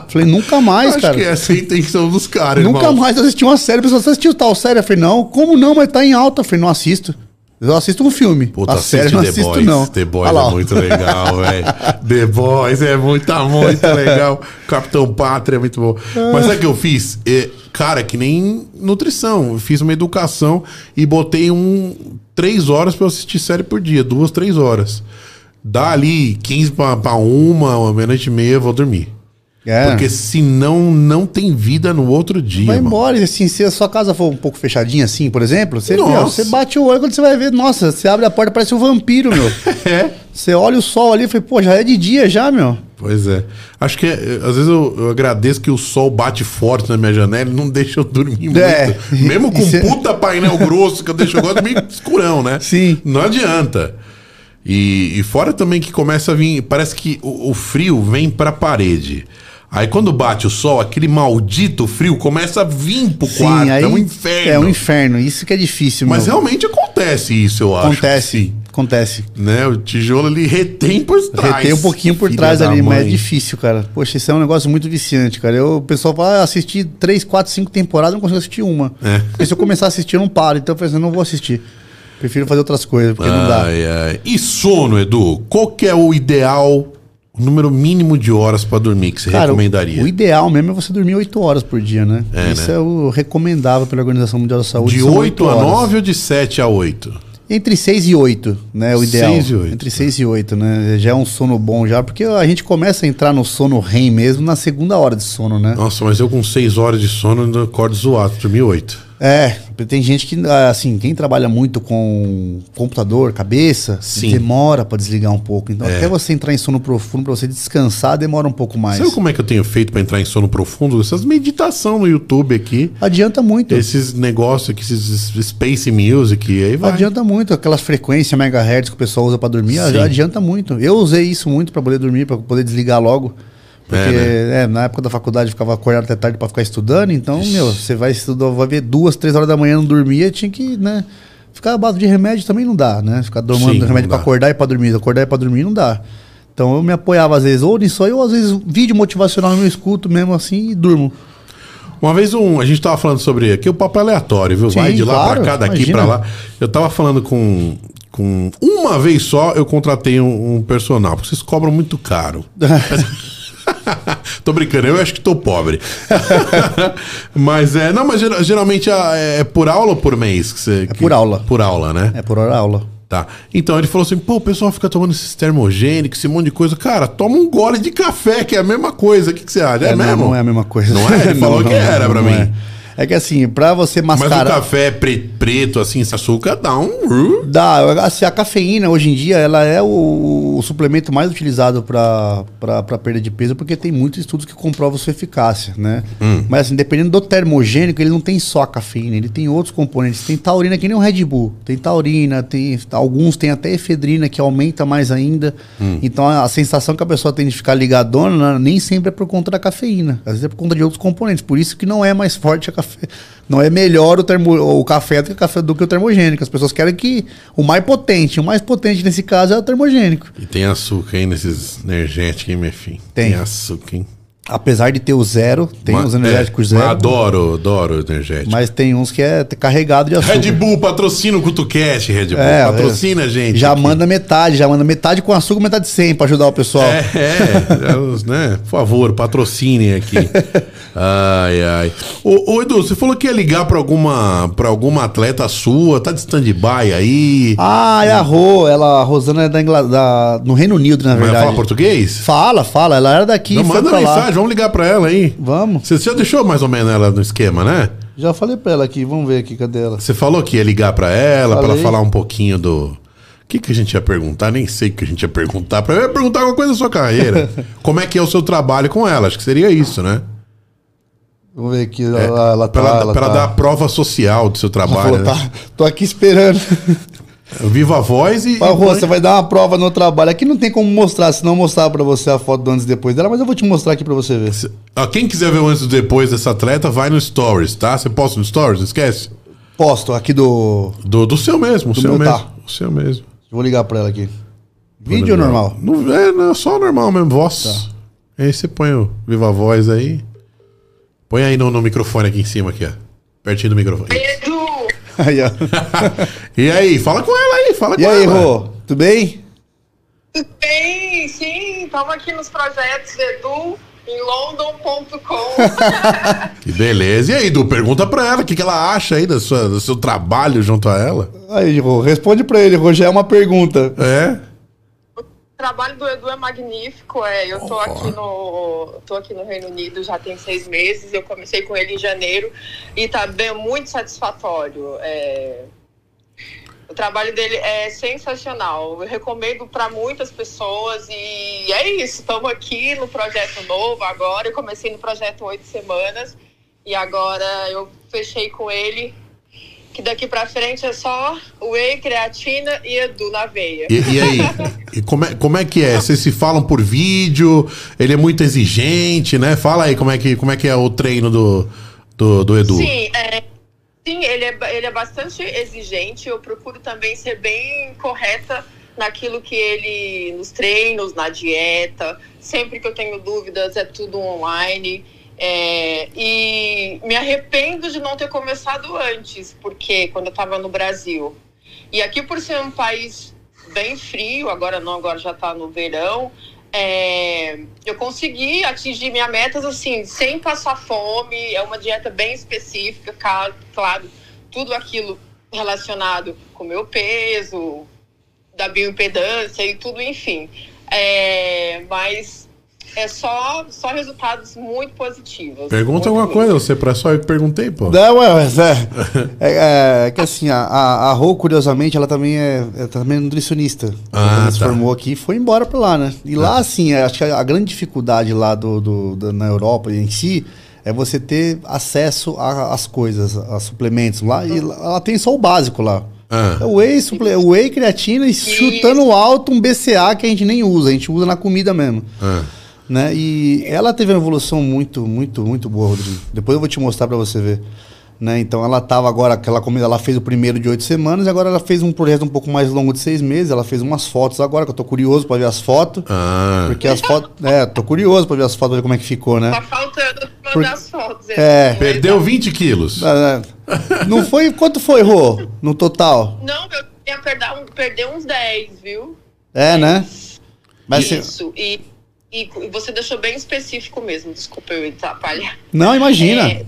S2: Falei, nunca mais,
S1: Acho
S2: cara.
S1: que essa é a intenção dos caras,
S2: Nunca
S1: irmão.
S2: mais eu assisti uma série. A pessoa, você assistiu tal série? Eu falei, não, como não? Mas tá em alta. Eu falei, não assisto. Eu assisto um filme.
S1: Puta,
S2: a série não
S1: The
S2: assisto,
S1: Boys.
S2: não.
S1: The Boys é muito legal, velho. The Boys é muito, tá muito legal. Capitão Pátria é muito bom. Mas sabe o que eu fiz? É, cara, que nem nutrição. Eu fiz uma educação e botei um três horas pra eu assistir série por dia. Duas, três horas. Dá ali 15 pra, pra uma, uma meia-noite e meia, eu vou dormir.
S2: É.
S1: Porque senão não tem vida no outro dia.
S2: Vai embora, e assim, se a sua casa for um pouco fechadinha assim, por exemplo, você, meu, você bate o olho quando você vai ver, nossa, você abre a porta, parece um vampiro, meu.
S1: É.
S2: Você olha o sol ali e fala, pô, já é de dia já, meu.
S1: Pois é. Acho que é, às vezes eu, eu agradeço que o sol bate forte na minha janela e não deixa eu dormir muito.
S2: É.
S1: Mesmo com
S2: cê-
S1: puta painel grosso que eu deixo, gosto meio escurão, né?
S2: Sim.
S1: Não adianta. E, e fora também que começa a vir. Parece que o, o frio vem pra parede. Aí quando bate o sol, aquele maldito frio começa a vir pro quarto. é um inferno.
S2: É um inferno, isso que é difícil,
S1: Mas
S2: meu.
S1: realmente acontece isso, eu acho.
S2: Acontece,
S1: Sim.
S2: acontece.
S1: Né? O tijolo ele retém por trás.
S2: Retém um pouquinho por
S1: Filha
S2: trás ali, mas é
S1: mãe.
S2: difícil, cara. Poxa, isso é um negócio muito viciante, cara. Eu, o pessoal fala, ah, assisti 3, 4, 5 temporadas, não consigo assistir uma.
S1: É.
S2: Porque se eu começar a assistir, eu não paro. Então eu falei assim, não vou assistir. Prefiro fazer outras coisas, porque não dá.
S1: Ai, ai. E sono, Edu? Qual que é o ideal, número mínimo de horas pra dormir que você
S2: Cara,
S1: recomendaria?
S2: o ideal mesmo é você dormir 8 horas por dia, né?
S1: É,
S2: Isso
S1: né?
S2: é o recomendável pela Organização Mundial da Saúde.
S1: De
S2: são
S1: 8 a
S2: horas.
S1: 9 ou de 7 a 8?
S2: Entre 6 e 8, né? O ideal.
S1: 6 e oito.
S2: Entre 6 e 8, né? Já é um sono bom já, porque a gente começa a entrar no sono REM mesmo na segunda hora de sono, né?
S1: Nossa, mas eu com 6 horas de sono ainda acordo zoado, dormi 8.
S2: É, tem gente que, assim, quem trabalha muito com computador, cabeça,
S1: Sim.
S2: demora pra desligar um pouco. Então,
S1: É.
S2: até você entrar em sono profundo, pra você descansar, demora um pouco mais.
S1: Sabe como é que eu tenho feito pra entrar em sono profundo? Essas meditação no YouTube aqui.
S2: Adianta muito.
S1: Esses negócios aqui, esses space music, aí vai.
S2: Adianta muito. Aquelas frequências megahertz que o pessoal usa pra dormir,
S1: Sim.
S2: adianta muito. Eu usei isso muito pra poder dormir, pra poder desligar logo. Porque
S1: É,
S2: é, na época da faculdade eu ficava acordado até tarde pra ficar estudando, então, meu, você vai estudar, vai ver duas, três horas da manhã não dormia, tinha que, né? Ficar à base de remédio também não dá, né? Ficar tomando
S1: Sim,
S2: remédio pra
S1: dá.
S2: acordar e pra dormir, acordar e pra dormir não dá. Então eu me apoiava às vezes ou nisso aí, ou às vezes vídeo motivacional eu escuto mesmo assim e durmo.
S1: Uma vez um, a gente tava falando sobre aqui o papo é aleatório, viu? Vai
S2: Sim,
S1: de lá
S2: claro,
S1: pra cá, daqui pra lá. Eu tava falando com, com uma vez só eu contratei um, um personal, porque vocês cobram muito caro. tô brincando, eu acho que tô pobre. mas é, não, mas geral- geralmente é, é por aula ou por mês que você
S2: É por aula.
S1: Por aula, né?
S2: É por hora aula.
S1: Tá. Então ele falou assim: pô, o pessoal fica tomando esses termogênicos, esse monte de coisa. Cara, toma um gole de café, que é a mesma coisa. O que, que você acha? É,
S2: não,
S1: mesmo?
S2: Não é a mesma coisa.
S1: Não é? Ele falou que era pra mim.
S2: É. É que assim, pra você
S1: Mas
S2: mascarar...
S1: o café pre- preto, assim, sem açúcar, dá um.
S2: Dá, assim, a cafeína hoje em dia ela é o, o suplemento mais utilizado para perda de peso porque tem muitos estudos que comprovam sua eficácia, né?
S1: Hum.
S2: Mas assim, dependendo do termogênico, ele não tem só a cafeína, ele tem outros componentes. Tem taurina que nem o Red Bull, tem taurina, tem alguns tem até efedrina que aumenta mais ainda.
S1: Hum.
S2: Então a, a sensação que a pessoa tem de ficar ligadona né, nem sempre é por conta da cafeína, às vezes é por conta de outros componentes. Por isso que não é mais forte a café, não é melhor o, termo, o café do que, o café do que o termogênico. As pessoas querem que o mais potente, o mais potente nesse caso é o termogênico.
S1: E tem açúcar aí nesses energéticos, hein, meu filho?
S2: Tem.
S1: açúcar, hein?
S2: Apesar de ter o zero, tem
S1: Ma-
S2: os energéticos
S1: é,
S2: zero.
S1: Adoro, adoro energético.
S2: Mas tem uns que é carregado de açúcar.
S1: Red Bull, patrocina o CutuCast, Red Bull.
S2: É,
S1: patrocina a gente.
S2: Já
S1: aqui.
S2: manda metade, já manda metade com açúcar, metade sem pra ajudar o pessoal.
S1: É, é, elas, né? Por favor, patrocinem aqui. Ai, ai. Ô, ô, Edu, você falou que ia ligar pra alguma, pra alguma atleta sua, tá de stand-by aí.
S2: Ah, é a Rô, ela, a Rosana é da, Ingla- da- no Reino Unido, na
S1: Mas
S2: verdade.
S1: fala português?
S2: Fala, fala, ela era daqui,
S1: Não, manda mensagem, vamos ligar pra ela aí.
S2: Vamos.
S1: Você já deixou mais ou menos ela no esquema, né?
S2: Já falei pra ela aqui, vamos ver aqui, cadê ela?
S1: Você falou que ia ligar pra ela, pra ela
S2: Falei.
S1: falar um pouquinho do. O que, que a gente ia perguntar? Nem sei o que a gente ia perguntar. Pra eu ia perguntar alguma coisa da sua carreira. Como é que é o seu trabalho com ela? Acho que seria isso, né?
S2: Vamos ver aqui, ela, ela
S1: Pra,
S2: tá,
S1: ela,
S2: ela
S1: pra
S2: tá.
S1: dar a prova social do seu
S2: Ela
S1: trabalho.
S2: falou,
S1: né?
S2: tá, tô aqui esperando.
S1: Viva a voz e.
S2: Mas,
S1: e
S2: Rô,
S1: põe-
S2: você vai dar uma prova no trabalho. Aqui não tem como mostrar, se não mostrar pra você a foto do antes e depois dela, mas eu vou te mostrar aqui pra você ver.
S1: Ó, quem quiser ver o antes e depois dessa atleta, vai no Stories, tá? Você posta no Stories, esquece?
S2: Posto aqui do.
S1: Do, do seu mesmo, o seu
S2: meu,
S1: mesmo.
S2: tá.
S1: O seu mesmo.
S2: Vou ligar pra ela aqui. Vídeo ou normal?
S1: Não, é, não, só normal mesmo, voz.
S2: Tá.
S1: Aí você põe o Viva a Voz aí. Põe aí no, no microfone aqui em cima, aqui, ó. Pertinho do microfone.
S3: Edu,
S2: Aí, ó.
S1: e aí, fala com ela aí, fala
S2: E
S1: com
S2: aí,
S1: ela.
S2: Rô? Tudo bem?
S3: bem, sim, estamos aqui nos projetos Edu em london.com.
S1: Que beleza. E aí, Du, pergunta pra ela o que, que ela acha aí da sua, do seu trabalho junto a ela.
S2: Aí, Rô, responde pra ele, Rô, já é uma pergunta.
S1: É?
S3: O trabalho do Edu é magnífico. É, eu tô aqui no tô aqui no Reino Unido já tem seis meses. Eu comecei com ele em janeiro e tá bem muito satisfatório. É, o trabalho dele é sensacional. Eu recomendo para muitas pessoas e é isso. Estamos aqui no projeto novo agora. Eu comecei no projeto oito semanas e agora eu fechei com ele que daqui para frente é só whey, creatina e Edu na veia.
S1: E, e aí? E como, é, como é que é? Vocês se falam por vídeo? Ele é muito exigente, né? Fala aí como é que, como é, que é o treino do, do, do Edu.
S3: Sim, é, sim ele, é, ele é bastante exigente. Eu procuro também ser bem correta naquilo que ele. nos treinos, na dieta. Sempre que eu tenho dúvidas, é tudo online. É, e me arrependo de não ter começado antes, porque quando eu estava no Brasil. E aqui, por ser um país bem frio, agora não, agora já está no verão, é, eu consegui atingir minhas metas assim, sem passar fome. É uma dieta bem específica, ca- claro, tudo aquilo relacionado com meu peso, da bioimpedância e tudo, enfim. É, mas é só, só resultados muito positivos.
S1: Pergunta
S3: Muito
S1: alguma coisa, você pra só eu perguntei, pô.
S2: Não, ué, mas é, é, é que assim, a, a, a Rô, curiosamente, ela também é, é também é nutricionista.
S1: Ah,
S2: ela se
S1: tá.
S2: formou aqui e foi embora pra lá, né? E lá, assim, é, acho que a, a grande dificuldade lá do, do- da- na Europa em si é você ter acesso às coisas, a suplementos lá. E lá- ela tem só o básico lá.
S1: Ah.
S2: É whey, suple, whey, creatina e chutando alto um BCA que a gente nem usa, a gente usa na comida mesmo.
S1: Ah.
S2: Né? E ela teve uma evolução muito, muito, muito boa, Rodrigo. Depois eu vou te mostrar pra você ver. Né? Então ela tava agora, aquela comida, ela fez o primeiro de oito semanas, e agora ela fez um projeto um pouco mais longo de seis meses. Ela fez umas fotos agora, que eu tô curioso pra ver as fotos.
S1: Ah.
S2: Porque as fotos. É, tô curioso pra ver as fotos, ver como é que ficou, né?
S3: Tá faltando mandar
S2: Por-
S3: as fotos.
S2: É.
S1: Perdeu 20 quilos.
S2: Ah, é. Não foi. Quanto foi, Rô? No total?
S3: Não, eu ia perder, um- perder uns 10, viu?
S2: É, né? Mas
S3: Isso. E, e você deixou bem específico mesmo. Desculpa eu atrapalhar.
S2: Não, imagina.
S3: É,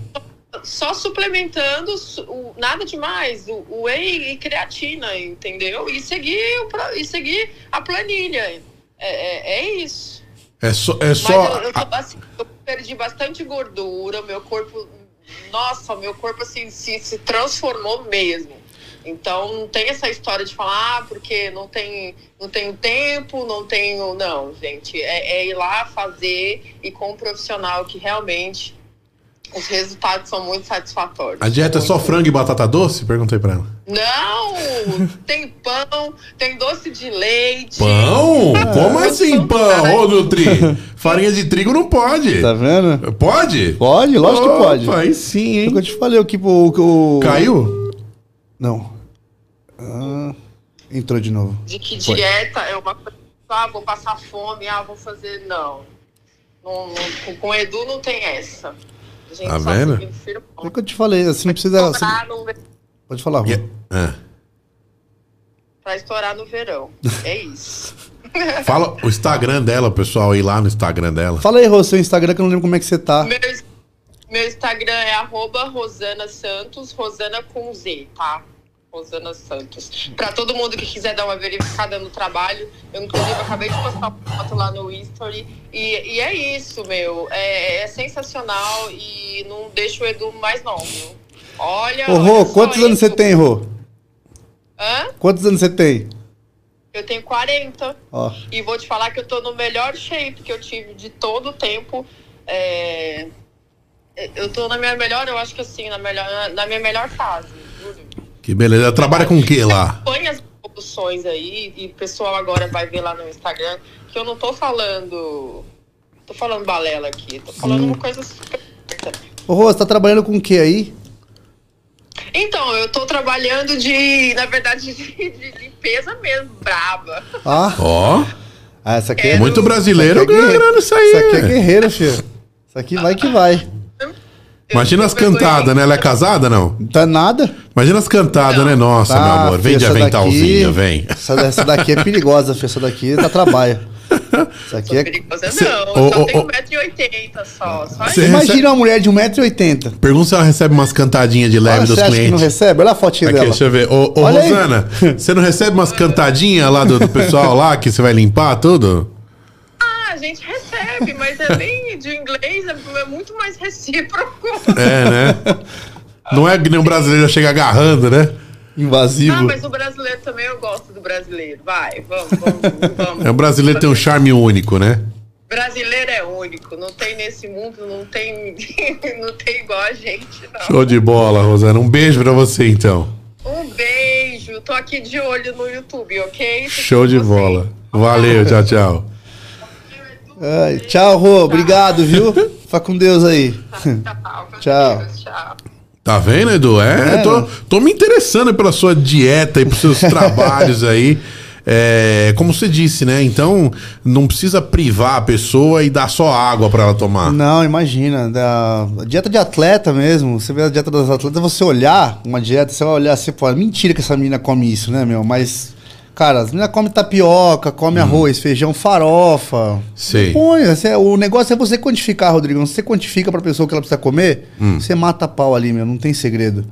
S3: só suplementando, su- o- nada demais, o, o whey e creatina, entendeu? E seguir, o e seguir a planilha. É, é, é isso.
S1: É só. É
S3: Mas
S1: só
S3: eu, eu, assim, eu perdi bastante gordura, meu corpo. Nossa, meu corpo assim, se, se transformou mesmo. Então não tem essa história de falar, ah, porque não tem, não tenho tempo, não tenho. Não, gente. É, é ir lá fazer e com um profissional que realmente os resultados são muito satisfatórios.
S1: a dieta é só frango e batata doce? Perguntei pra ela.
S3: Não! Tem pão, tem doce de leite.
S1: Pão? Como assim pão, ô Nutri? Farinha de trigo não pode.
S2: Tá vendo?
S1: Pode?
S2: Pode, lógico que pode.
S1: Opa, Aí sim,
S2: É
S1: hein?
S2: eu te falei, o que o. o-
S1: Caiu?
S2: Não. Ah, entrou de novo.
S3: De que
S1: Foi.
S3: dieta é uma coisa, ah, vou passar fome, ah, vou fazer. Não. Não, não- com o Edu não tem essa. A gente
S1: Tá
S3: só
S1: vendo?
S2: É o que eu te falei, assim, não precisa. assim-
S3: Estourar no
S2: Pode falar, Rô.
S1: É.
S3: Pra estourar no verão. É isso.
S1: Fala o Instagram dela, pessoal, ir lá no Instagram dela.
S2: Fala aí, Rô, seu Instagram, que eu não lembro como é que você tá.
S3: Meu, meu Instagram é arroba Rosana Santos, Rosana com Z, tá? Rosana Santos. Pra todo mundo que quiser dar uma verificada no trabalho, eu inclusive acabei de postar uma foto lá no History. E, e é isso, meu. É, é sensacional e não deixa o Edu mais não? Olha.
S2: Ô, Rô, quantos anos
S3: isso.
S2: você tem, Rô?
S3: Hã?
S2: Quantos anos você tem?
S3: Eu tenho 40.
S2: Ó.
S3: E vou te falar que eu tô no melhor shape que eu tive de todo o tempo. É, Eu tô na minha melhor, eu acho que assim, na, melhor, na minha melhor fase. juro.
S1: Que beleza. Trabalha com o que lá?
S3: Põe as produções aí e o pessoal agora vai ver lá no Instagram que eu não tô falando. Tô falando balela aqui, tô falando uma coisa super.
S2: Ô, Rô, você tá trabalhando com o que aí?
S3: Então, eu tô trabalhando de, na verdade, de, de limpeza mesmo, braba.
S2: Ah,
S1: Ó,
S2: ah essa aqui é.
S3: Quero-
S1: muito brasileiro
S2: é
S1: ganha
S2: guerreiro.
S1: grana isso aí.
S2: Isso aqui é guerreiro, filho. Isso aqui vai que vai.
S1: Imagina as cantadas, né? Ela é casada, não?
S2: Não tá nada?
S1: Imagina as cantadas, né? Nossa, meu
S2: Tá,
S1: amor. Vem de
S2: essa
S1: aventalzinho,
S2: daqui-
S1: vem.
S2: Essa, essa daqui é perigosa, filho. Essa daqui dá trabalho. Isso aqui é.
S3: perigosa,
S1: Cê-
S3: não. só
S1: ô,
S3: tenho
S1: ô.
S3: 1,80m só. Só
S1: Cê-.
S2: Imagina uma mulher de 1,80m.
S1: Pergunta se ela recebe umas cantadinhas de leve
S2: Ah,
S1: dos
S2: que não
S1: clientes.
S2: recebe? Olha a fotinha
S1: Aqui,
S2: dela.
S1: deixa eu ver. Ô. Rosana, você não recebe umas cantadinhas lá do, do pessoal lá que você vai limpar tudo?
S3: Ah, a gente recebe, mas é bem de inglês, é é muito mais recíproco.
S1: É, né? Não é que nem um brasileiro já chega agarrando, né?
S2: Invasivo.
S3: Ah, mas o brasileiro também eu gosto do brasileiro. Vai, vamos, vamos, vamos.
S1: É, o brasileiro tem um charme único, né?
S3: Brasileiro é único, não tem nesse mundo, não tem, não tem igual a gente, não.
S1: Show de bola, Rosana. Um beijo pra você, então.
S3: Um beijo, tô aqui de olho no YouTube, ok?
S1: Show de bola. Valeu, tchau, tchau.
S2: Ai, tchau, Rô. Obrigado, viu? Fica com Deus aí.
S3: Tchau.
S2: Tchau.
S3: Deus, tchau.
S1: Tá vendo, Edu? É,
S2: É.
S1: tô, tô me interessando pela sua dieta e pelos seus trabalhos aí. É, como você disse, né? Então, não precisa privar a pessoa e dar só água pra ela tomar.
S2: Não, imagina. Da, a dieta de atleta mesmo. Você vê a dieta das atletas, você olhar uma dieta, você vai olhar assim, pô, mentira que essa menina come isso, né, meu? Mas, cara, as meninas comem tapioca, come arroz, feijão, farofa.
S1: Sei.
S2: Põe, o negócio é você quantificar, Rodrigo. Se você quantifica pra pessoa que ela precisa comer, você mata a pau ali, meu. Não tem segredo.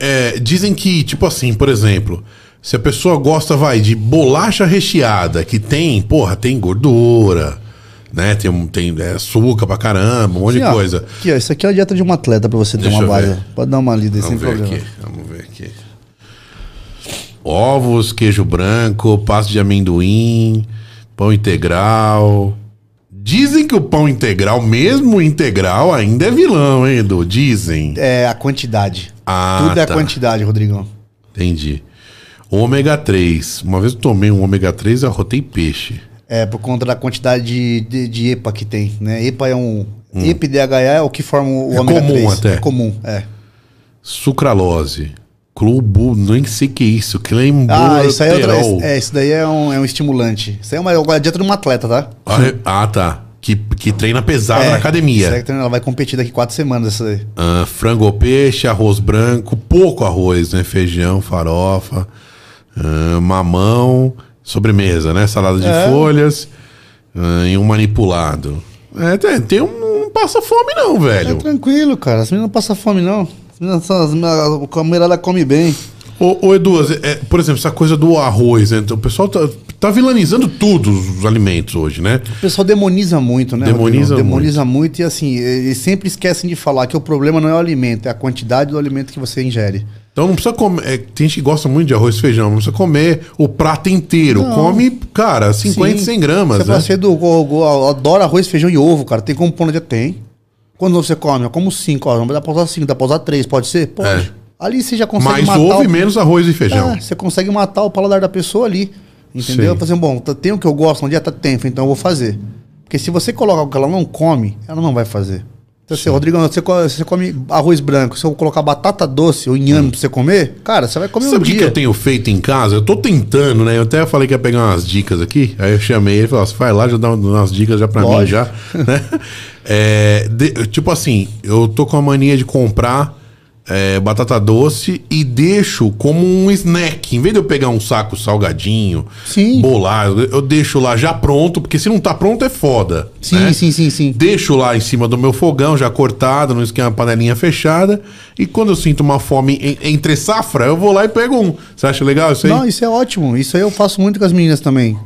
S1: É, dizem que, tipo assim, por exemplo, se a pessoa gosta, vai, de bolacha recheada, que tem, porra, tem gordura, né? Tem, tem é, açúcar pra caramba, um monte
S2: Assim,
S1: de
S2: ó,
S1: coisa.
S2: Aqui, ó, isso aqui é a dieta de um atleta pra você ter
S1: Deixa
S2: uma base.
S1: ver.
S2: Pode dar uma lida aí, sem
S1: ver
S2: problema.
S1: aqui, vamos ver aqui. Ovos, queijo branco, pasta de amendoim, pão integral. Dizem que o pão integral, mesmo integral, ainda é vilão, hein, Edu? Dizem.
S2: É a quantidade.
S1: Ah,
S2: Tudo é
S1: tá.
S2: a quantidade, Rodrigão.
S1: Entendi. Ômega 3. Uma vez eu tomei um ômega 3 e arrotei peixe.
S2: É, por conta da quantidade de, de, de EPA que tem, né? EPA é um... EPA e DHA é o que forma o
S1: Hum. É
S2: ômega
S1: comum
S2: 3.
S1: até.
S2: É comum, é.
S1: Sucralose. Clubo, nem sei o que é isso. Clenbuterol.
S2: Ah, isso aí é, outra, é, isso daí é um, é um estimulante. Isso aí é uma, é uma dieta de um atleta, tá?
S1: Ah, tá. Que, que treina pesado
S2: é,
S1: na academia.
S2: Isso aí que ela vai competir daqui quatro semanas, essa daí.
S1: Ah, frango ou peixe, arroz branco, pouco arroz, né? Feijão, farofa, ah, mamão, sobremesa, né? Salada de
S2: É.
S1: folhas ah, e um manipulado. É, tem, tem um, não passa fome não,
S2: É
S1: velho.
S2: tranquilo, cara. As meninas não passam fome, não. As a mulherada come bem.
S1: Ô, ô Edu, é, por exemplo, essa coisa do arroz, né? Então, o pessoal tá, tá vilanizando tudo os alimentos hoje, né?
S2: O pessoal demoniza muito, né?
S1: Demoniza
S2: Rodrigo? Demoniza muito. e assim, eles sempre esquecem de falar que o problema não é o alimento, é a quantidade do alimento que você ingere.
S1: Então não precisa comer. é, tem gente que gosta muito de arroz e feijão, não precisa comer o prato inteiro.
S2: Não.
S1: Come, cara, 50,
S2: Sim.
S1: 100 gramas,
S2: Você
S1: né?
S2: você do, adora arroz, feijão e ovo, cara. Tem como pôr no dia? Tem. Quando você come? Eu como cinco, ó. Dá pra usar cinco, dá pra usar três, pode ser? Pode.
S1: É.
S2: Ali você já consegue
S1: Mais
S2: matar.
S1: ovo
S2: o-
S1: e menos arroz e feijão.
S2: É, você consegue matar o paladar da pessoa ali. Entendeu? Fazer, bom, tá- tem o que eu gosto na dieta? Tem, então eu vou fazer. Porque se você coloca algo que ela não come, ela não vai fazer. Então, assim, Rodrigão, você, você come arroz branco, se eu colocar batata doce ou inhame pra você comer, cara, você vai comer um
S1: Sabe o que,
S2: dia.
S1: eu tenho feito em casa? Eu tô tentando, né? Eu até falei que ia pegar umas dicas aqui. Aí eu chamei ele e falei: você vai lá, já dá umas dicas já pra mim
S2: Lógico.
S1: já. né? É, de- tipo assim, eu tô com a mania de comprar é, batata doce e deixo como um snack. Em vez de eu pegar um saco salgadinho,
S2: Sim.
S1: bolar, eu deixo lá já pronto, porque se não tá pronto é foda.
S2: Sim,
S1: né?
S2: sim, sim, sim.
S1: Deixo lá em cima do meu fogão, já cortado, no esquema panelinha fechada. E quando eu sinto uma fome entre safra, eu vou lá e pego um. Você acha legal isso aí?
S2: Não, isso é ótimo. Isso aí eu faço muito com as meninas também.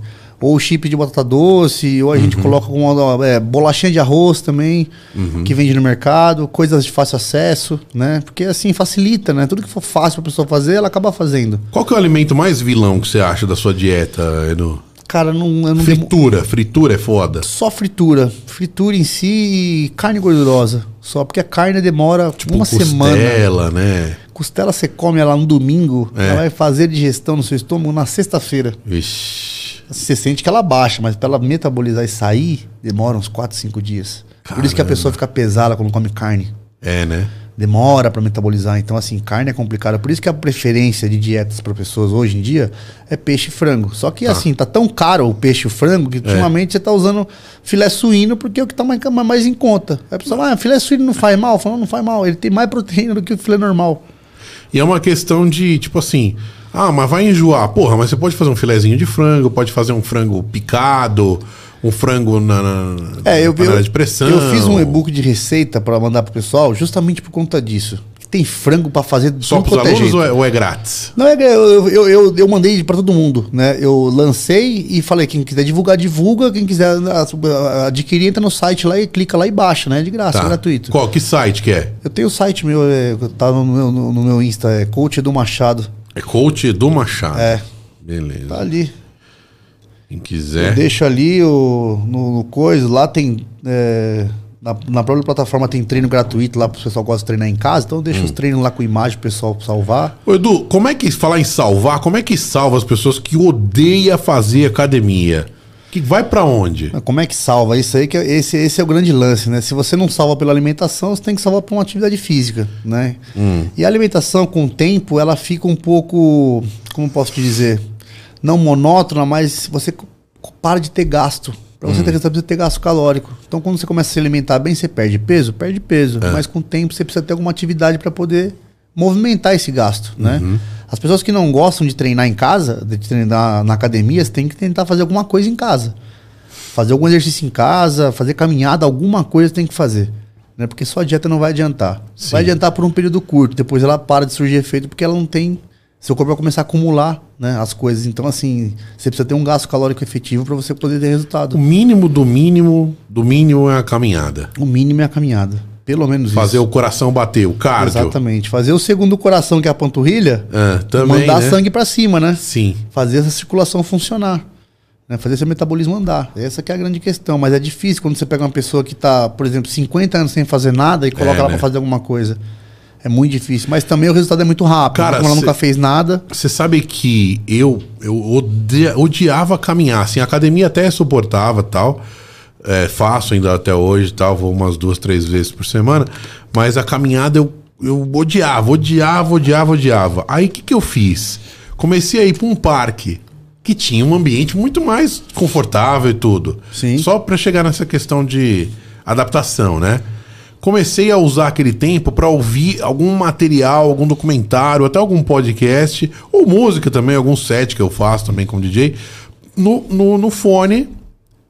S2: Ou chip de batata doce, ou a gente coloca com uma, é, bolachinha de arroz também, que vende no mercado, coisas de fácil acesso, né? Porque assim facilita, né? Tudo que for fácil pra pessoa fazer, ela acaba fazendo.
S1: Qual que é o alimento mais vilão que você acha da sua dieta, Edu?
S2: Cara, não, eu não demo-
S1: Fritura. Fritura é foda.
S2: Só fritura. Fritura em si e carne gordurosa. Só porque a carne demora
S1: Tipo
S2: uma semana.
S1: costela, né?
S2: Costela você come ela no domingo,
S1: É.
S2: ela vai fazer digestão no seu estômago na sexta-feira.
S1: Vixe.
S2: Você sente que ela baixa, mas pra ela metabolizar e sair, demora uns 4, 5 dias. Por isso que a pessoa fica pesada quando come carne.
S1: É, né?
S2: Demora pra metabolizar. Então, assim, carne é complicada. Por isso que a preferência de dietas para pessoas hoje em dia é peixe e frango. Só que, assim, tá tão caro o peixe e o frango que ultimamente você tá usando filé suíno porque é o que tá mais, mais em conta. Aí a pessoa fala, ah, filé suíno não faz mal? Fala, não, não faz mal. Ele tem mais proteína do que o filé normal.
S1: E é uma questão de, tipo assim, ah, mas vai enjoar. Porra, mas você pode fazer um filezinho de frango, pode fazer um frango picado, um frango na, na
S2: É, eu,
S1: panela
S2: eu,
S1: de pressão.
S2: eu fiz um e-book de receita pra mandar pro pessoal justamente por conta disso. Tem frango pra fazer
S1: Só pros
S2: quanto é
S1: alunos
S2: jeito.
S1: ou é, ou é grátis?
S2: Não, é eu, eu, eu, eu mandei pra todo mundo, né? Eu lancei e falei, quem quiser divulgar, divulga. Quem quiser ah, adquirir, entra no site lá e clica lá e baixa, né? De graça, é gratuito.
S1: Qual, que site que é?
S2: Eu tenho o site meu, é, tá no meu, no, no meu Insta, é Coach Edu Machado.
S1: É Coach Edu Machado.
S2: É.
S1: Beleza.
S2: Tá ali.
S1: Quem
S2: Eu
S1: quiser.
S2: deixo ali o, no, no coisa, lá tem. é, na, na própria plataforma tem treino gratuito lá pro pessoal que gosta de treinar em casa, então eu deixo os treinos lá com imagem pro pessoal salvar.
S1: Ô, Edu, como é que, falar em salvar, como é que salva as pessoas que odeiam fazer academia? Que vai pra onde?
S2: Como é que salva? Isso aí que é- esse, esse é o grande lance, né? Se você não salva pela alimentação, você tem que salvar por uma atividade física, né? E a alimentação, com o tempo, ela fica um pouco, como posso te dizer, não monótona, mas você para de ter gasto. Pra você ter, você precisa ter gasto calórico. Então, quando você começa a se alimentar bem, você perde peso? Perde peso. Mas com o tempo, você precisa ter alguma atividade para poder movimentar esse gasto, né? As pessoas que não gostam de treinar em casa, de treinar na academia, você tem que tentar fazer alguma coisa em casa. Fazer algum exercício em casa, fazer caminhada, alguma coisa tem que fazer. Né? Porque só a dieta não vai adiantar.
S1: Sim.
S2: Vai adiantar por um período curto, depois ela para de surgir efeito porque ela não tem. Seu corpo vai começar a acumular né, as coisas. Então, assim, você precisa ter um gasto calórico efetivo para você poder ter resultado.
S1: O mínimo do mínimo do mínimo é a caminhada.
S2: O mínimo é a caminhada. Pelo menos
S1: Fazer
S2: isso.
S1: o coração bater, o cardio.
S2: Exatamente. Fazer o segundo coração, que é a panturrilha,
S1: É, também,
S2: mandar
S1: né?
S2: sangue para cima, né?
S1: Sim.
S2: fazer essa circulação funcionar. Né? Fazer seu metabolismo andar. Essa que é a grande questão. Mas é difícil quando você pega uma pessoa que está, por exemplo, 50 anos sem fazer nada e coloca
S1: É,
S2: ela
S1: né?
S2: para fazer alguma coisa. É muito difícil. Mas também o resultado é muito rápido.
S1: Cara,
S2: Como ela
S1: cê-
S2: nunca fez nada.
S1: Você sabe que eu, eu ode- odiava caminhar. Assim, a academia até suportava tal. É, faço ainda até hoje tal. Vou umas duas, três vezes por semana. Mas a caminhada eu, eu odiava, odiava, odiava, odiava. Aí o que, que eu fiz? Comecei a ir para um parque que tinha um ambiente muito mais confortável e tudo.
S2: Sim.
S1: Só para chegar nessa questão de adaptação, né? Comecei a usar aquele tempo para ouvir algum material, algum documentário, até algum podcast, ou música também, algum set que eu faço também como DJ, no, no, no fone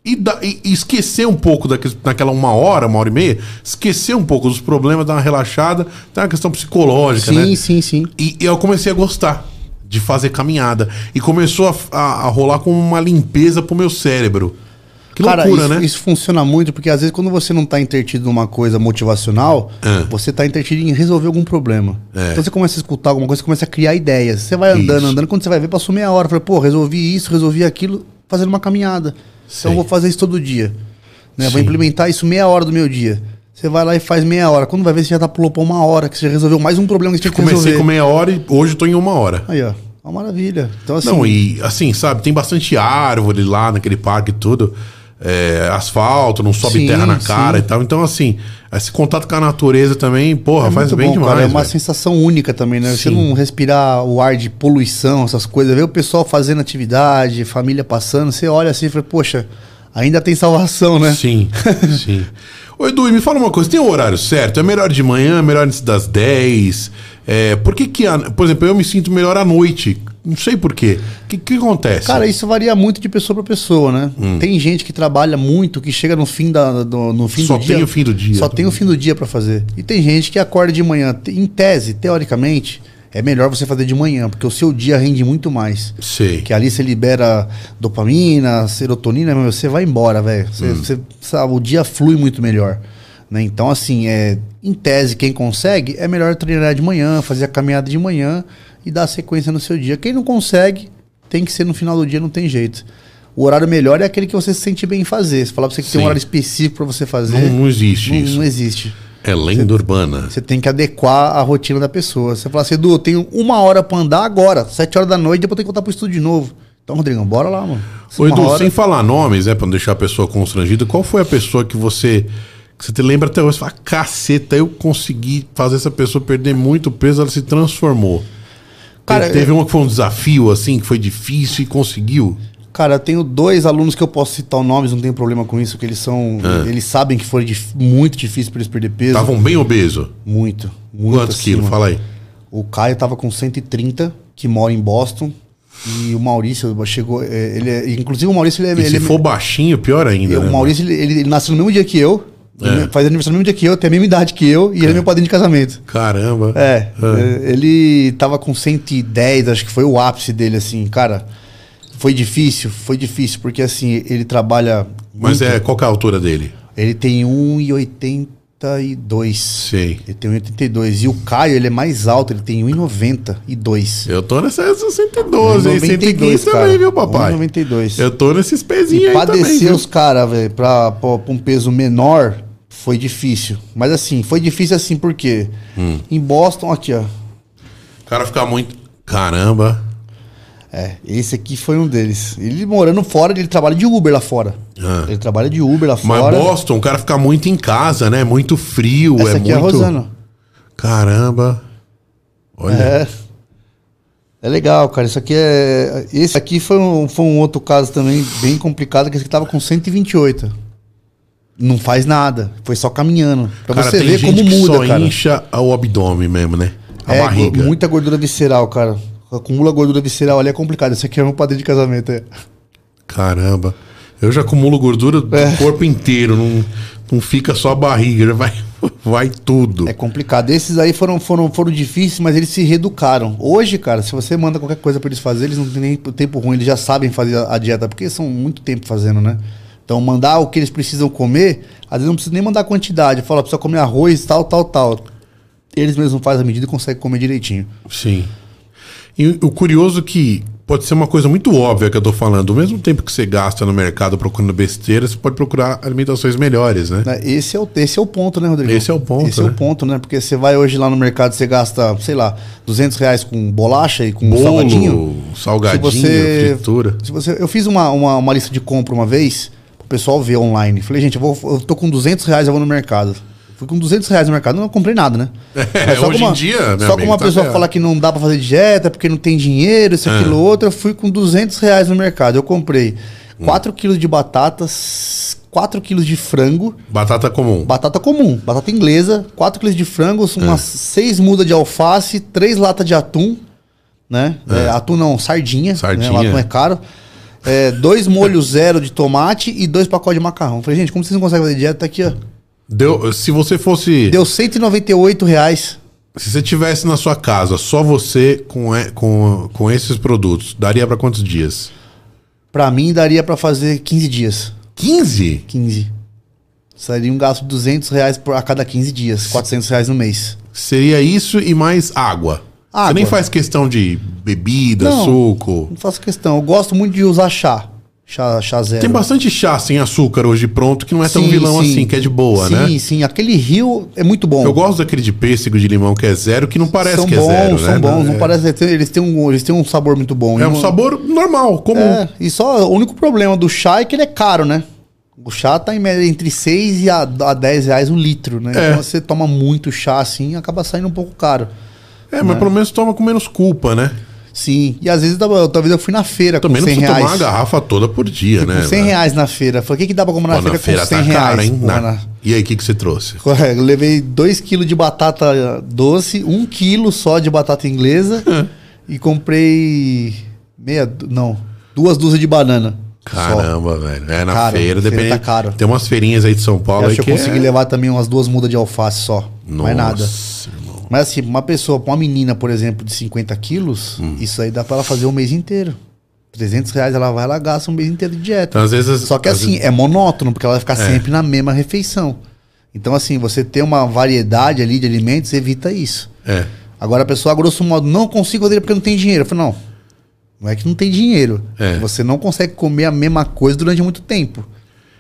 S1: e, da- e- e esquecer um pouco daquele, naquela uma hora, uma hora e meia, esquecer um pouco dos problemas, dar uma relaxada, tem uma questão psicológica,
S2: Sim,
S1: né?
S2: sim, sim.
S1: E eu comecei a gostar de fazer caminhada. E começou a, a- a rolar como uma limpeza pro meu cérebro. Que
S2: Cara,
S1: loucura,
S2: isso,
S1: né?
S2: isso funciona muito porque às vezes quando você não está intertido numa coisa motivacional,
S1: É.
S2: você está intertido em resolver algum problema.
S1: É.
S2: Então você começa a escutar alguma coisa, você começa a criar ideias. Você vai andando,
S1: Isso.
S2: andando, quando você vai ver, passou meia hora. Fala, pô, resolvi isso, resolvi aquilo, fazendo uma caminhada. Então eu vou fazer isso todo dia. Né? Vou implementar isso meia hora do meu dia. Você vai lá e faz meia hora. Quando vai ver, você já tá pulou pra uma hora, que você resolveu mais um problema que você tinha que
S1: Comecei
S2: resolver.
S1: com meia hora e hoje tô em uma hora.
S2: Aí, ó. Uma maravilha. Então, assim.
S1: Não, e assim, sabe, tem bastante árvore lá naquele parque e tudo. É, asfalto, não sobe
S2: Sim,
S1: terra na
S2: sim.
S1: cara e tal. Então, assim, esse contato com a natureza também, porra, faz
S2: muito
S1: bem
S2: bom,
S1: demais.
S2: cara. É uma
S1: velho.
S2: sensação única também, né? Você
S1: Sim.
S2: não respirar o ar de poluição, essas coisas, ver o pessoal fazendo atividade, família passando, você olha assim e fala, poxa, ainda tem salvação, né?
S1: Sim, sim. Ô Edu, me fala uma coisa, tem um horário certo? É melhor de manhã, é melhor antes das 10? É, por que que, a- por exemplo, eu me sinto melhor à noite? Não sei por quê. O que, que acontece?
S2: Cara, isso varia muito de pessoa para pessoa, né?
S1: Hum.
S2: Tem gente que trabalha muito, que chega no fim, da, do, no fim
S1: Só
S2: do dia.
S1: tem o fim do dia.
S2: Só tem o fim do dia para fazer. E tem gente que acorda de manhã. Em tese, teoricamente, é melhor você fazer de manhã, porque o seu dia rende muito mais.
S1: Sei.
S2: Que ali você libera dopamina, serotonina, você vai embora, velho.
S1: Hum.
S2: você- sabe, o dia flui muito melhor. Né? Então, assim, é, em tese, quem consegue, é melhor treinar de manhã, fazer a caminhada de manhã e dar sequência no seu dia. Quem não consegue, tem que ser no final do dia, não tem jeito. O horário melhor é aquele que você se sente bem em fazer. Se falar pra você que tem
S1: Sim.
S2: um horário específico pra você fazer,
S1: Não, não existe
S2: não,
S1: isso.
S2: não existe.
S1: É lenda urbana.
S2: Você tem que adequar a rotina da pessoa. Você fala assim, Edu, eu tenho uma hora pra andar agora, sete horas da noite, depois eu tenho que voltar pro estúdio de novo. Então, Rodrigão, bora lá, mano.
S1: Ô, Edu,
S2: hora-
S1: sem falar nomes, né, pra não deixar a pessoa constrangida, qual foi a pessoa que você. Você te lembra até hoje? Você fala, caceta, eu consegui fazer essa pessoa perder muito peso, ela se transformou.
S2: Cara,
S1: Te- teve uma que foi um desafio, assim, que foi difícil e conseguiu.
S2: Cara, eu tenho dois alunos que eu posso citar nomes, não tem problema com isso, que eles são.
S1: Ah.
S2: Eles sabem que foi dif- muito difícil pra eles perder peso.
S1: Estavam bem obeso.
S2: Muito, muito.
S1: Quantos
S2: acima.
S1: quilos? Fala aí.
S2: O Caio tava com 130, que mora em Boston. E o Maurício chegou. é, Ele é- inclusive o Maurício, ele é.
S1: E
S2: ele
S1: se
S2: é-
S1: for baixinho, pior ainda.
S2: o
S1: né,
S2: Maurício, ele, ele- ele nasceu no mesmo dia que eu.
S1: É.
S2: Faz aniversário no mesmo dia que eu, tem a mesma idade que eu, e ele é meu padrinho de casamento.
S1: Caramba.
S2: É, é, ele tava com 110, acho que foi o ápice dele, assim, cara. Foi difícil, foi difícil, porque assim, ele trabalha.
S1: Mas
S2: muito.
S1: é, qual que é a altura dele?
S2: Ele tem 1,82.
S1: Sei.
S2: Ele tem 1,82. E o Caio, ele é mais alto, ele tem 1,92.
S1: Eu tô nessa 112, aí 115
S2: cara.
S1: também, viu, papai?
S2: 1,92.
S1: Eu tô nesses pezinhos
S2: E
S1: aí
S2: pra
S1: também,
S2: descer os caras, velho, pra, pra, pra um peso menor, foi difícil. Mas assim, foi difícil assim porque
S1: Hum.
S2: em Boston, aqui, ó.
S1: O cara fica muito... Caramba.
S2: É, esse aqui foi um deles. Ele morando fora, ele trabalha de Uber lá fora.
S1: Ah.
S2: Ele trabalha de Uber lá
S1: Mas
S2: fora.
S1: Boston, o cara fica muito em casa, né? Muito frio,
S2: Essa
S1: é
S2: aqui
S1: muito...
S2: é a Rosana.
S1: Caramba. Olha.
S2: É. É legal, cara. Isso aqui é. Esse aqui foi um, foi um outro caso também bem complicado, que esse aqui tava com 128. Não faz nada. Foi só caminhando. Pra
S1: cara,
S2: você
S1: tem
S2: ver
S1: gente
S2: como
S1: que
S2: muda,
S1: só
S2: cara.
S1: incha o abdômen mesmo, né? A
S2: é,
S1: barriga.
S2: muita gordura visceral, cara. Acumula gordura visceral ali é complicado. Esse aqui é meu padrinho de casamento. É.
S1: Caramba. Eu já acumulo gordura do
S2: É.
S1: corpo inteiro. Não, não fica só a barriga, já vai, vai tudo.
S2: É complicado. Esses aí foram, foram, foram difíceis, mas eles se reeducaram. Hoje, cara, se você manda qualquer coisa pra eles fazerem, eles não têm nem tempo ruim, eles já sabem fazer a, dieta, porque são muito tempo fazendo, né? Então, mandar o que eles precisam comer, às vezes não precisa nem mandar quantidade. Fala, precisa comer arroz, tal, tal, tal. Eles mesmos fazem a medida e conseguem comer direitinho.
S1: Sim. E o curioso é que pode ser uma coisa muito óbvia que eu tô falando. Ao mesmo tempo que você gasta no mercado procurando besteira, você pode procurar alimentações melhores, né?
S2: Né? Esse, é o, esse é o ponto, né, Rodrigo?
S1: Esse é o ponto,
S2: Esse é
S1: né?
S2: o ponto, né? Porque você vai hoje lá no mercado, você gasta, sei lá, 200 reais com bolacha e com
S1: Bolo,
S2: salgadinho.
S1: salgadinho,
S2: Se você-
S1: fritura.
S2: Se você, eu fiz uma, uma, uma lista de compra uma vez, pro pessoal ver online. Falei, gente, eu, vou, eu tô com 200 reais, eu vou no mercado. Fui com 200 reais no mercado, não comprei nada, né? Mas só
S1: hoje
S2: uma-
S1: em dia,
S2: Só
S1: amigo,
S2: uma
S1: tá
S2: pessoa
S1: ferrado.
S2: falar que não dá pra fazer dieta porque não tem dinheiro, isso,
S1: É.
S2: aquilo, outro. Eu fui com 200 reais no mercado. Eu comprei
S1: Hum.
S2: 4 quilos de batatas, 4 quilos de frango,
S1: Batata comum.
S2: batata comum, batata inglesa, 4 quilos de frango,
S1: É.
S2: umas 6 mudas de alface, 3 latas de atum, né? É, atum não, sardinha.
S1: Sardinha.
S2: Né? O atum é caro. É, dois molhos zero de tomate e dois pacotes de macarrão. Falei, gente, como vocês não conseguem fazer dieta? Tá aqui, ó.
S1: Deu, se você fosse.
S2: Deu 198 reais.
S1: Se você tivesse na sua casa, só você com, com, com esses produtos, daria pra quantos dias?
S2: Pra mim, daria pra fazer 15 dias.
S1: 15?
S2: 15. Seria um gasto de 200 reais por, a cada 15 dias. 400 reais no mês.
S1: Seria isso e mais água. Você
S2: Água.
S1: nem faz questão de bebida,
S2: Não.
S1: suco.
S2: Não faço questão. Eu gosto muito de usar chá. Chá, chá zero.
S1: Tem bastante chá sem açúcar hoje pronto que não é tão
S2: Sim,
S1: vilão
S2: sim.
S1: assim, que é de boa,
S2: sim,
S1: né?
S2: Sim, sim. Aquele rio é muito bom.
S1: Eu gosto daquele de pêssego de limão que é zero, que não parece
S2: são
S1: que
S2: bons,
S1: é zero,
S2: são
S1: né?
S2: bons. Não
S1: é,
S2: parece, eles, têm um, eles têm um sabor muito bom.
S1: é um
S2: não-
S1: sabor normal, comum.
S2: É, e só o único problema do chá é que ele é caro, né? O chá tá em média entre 6 e a, a 10 reais o litro, né?
S1: É.
S2: Então você toma muito chá assim, acaba saindo um pouco caro.
S1: É, mas pelo menos toma com menos culpa, né?
S2: Sim. E às vezes, talvez eu fui na feira
S1: Também
S2: com
S1: não
S2: 100
S1: precisa
S2: reais.
S1: tomar uma garrafa toda por dia,
S2: Fui
S1: né?
S2: com 100
S1: velho?
S2: reais na feira. Falei, o que, que dá pra comprar na,
S1: Pô, na
S2: feira,
S1: feira
S2: com 100
S1: tá
S2: reais?
S1: caro, hein?
S2: Pô,
S1: Na-
S2: na-
S1: E aí, o que, que você trouxe?
S2: Correto, eu levei 2 kg de batata doce, 1 kg só de batata inglesa e comprei meia, não, duas dúzias de banana. só.
S1: Caramba, velho. É na
S2: Caro,
S1: feira, depende.
S2: tá caro.
S1: Tem umas feirinhas aí de São
S2: Eu
S1: Paulo
S2: acho
S1: aí
S2: que eu consegui
S1: é...
S2: levar também umas duas mudas de alface só. mais nada. Mas assim, uma pessoa, uma menina, por exemplo, de 50 quilos,
S1: Hum.
S2: isso aí dá pra ela fazer um mês inteiro. 300 reais ela vai, ela gasta um mês inteiro de dieta.
S1: Então, às vezes...
S2: Só que assim,
S1: vezes-
S2: é monótono, porque ela vai ficar sempre na mesma refeição. Então assim, você ter uma variedade ali de alimentos evita isso.
S1: É.
S2: Agora a pessoa, a grosso modo, não consigo fazer porque não tem dinheiro. Eu falo, não, não é que não tem dinheiro.
S1: É.
S2: Você não consegue comer a mesma coisa durante muito tempo.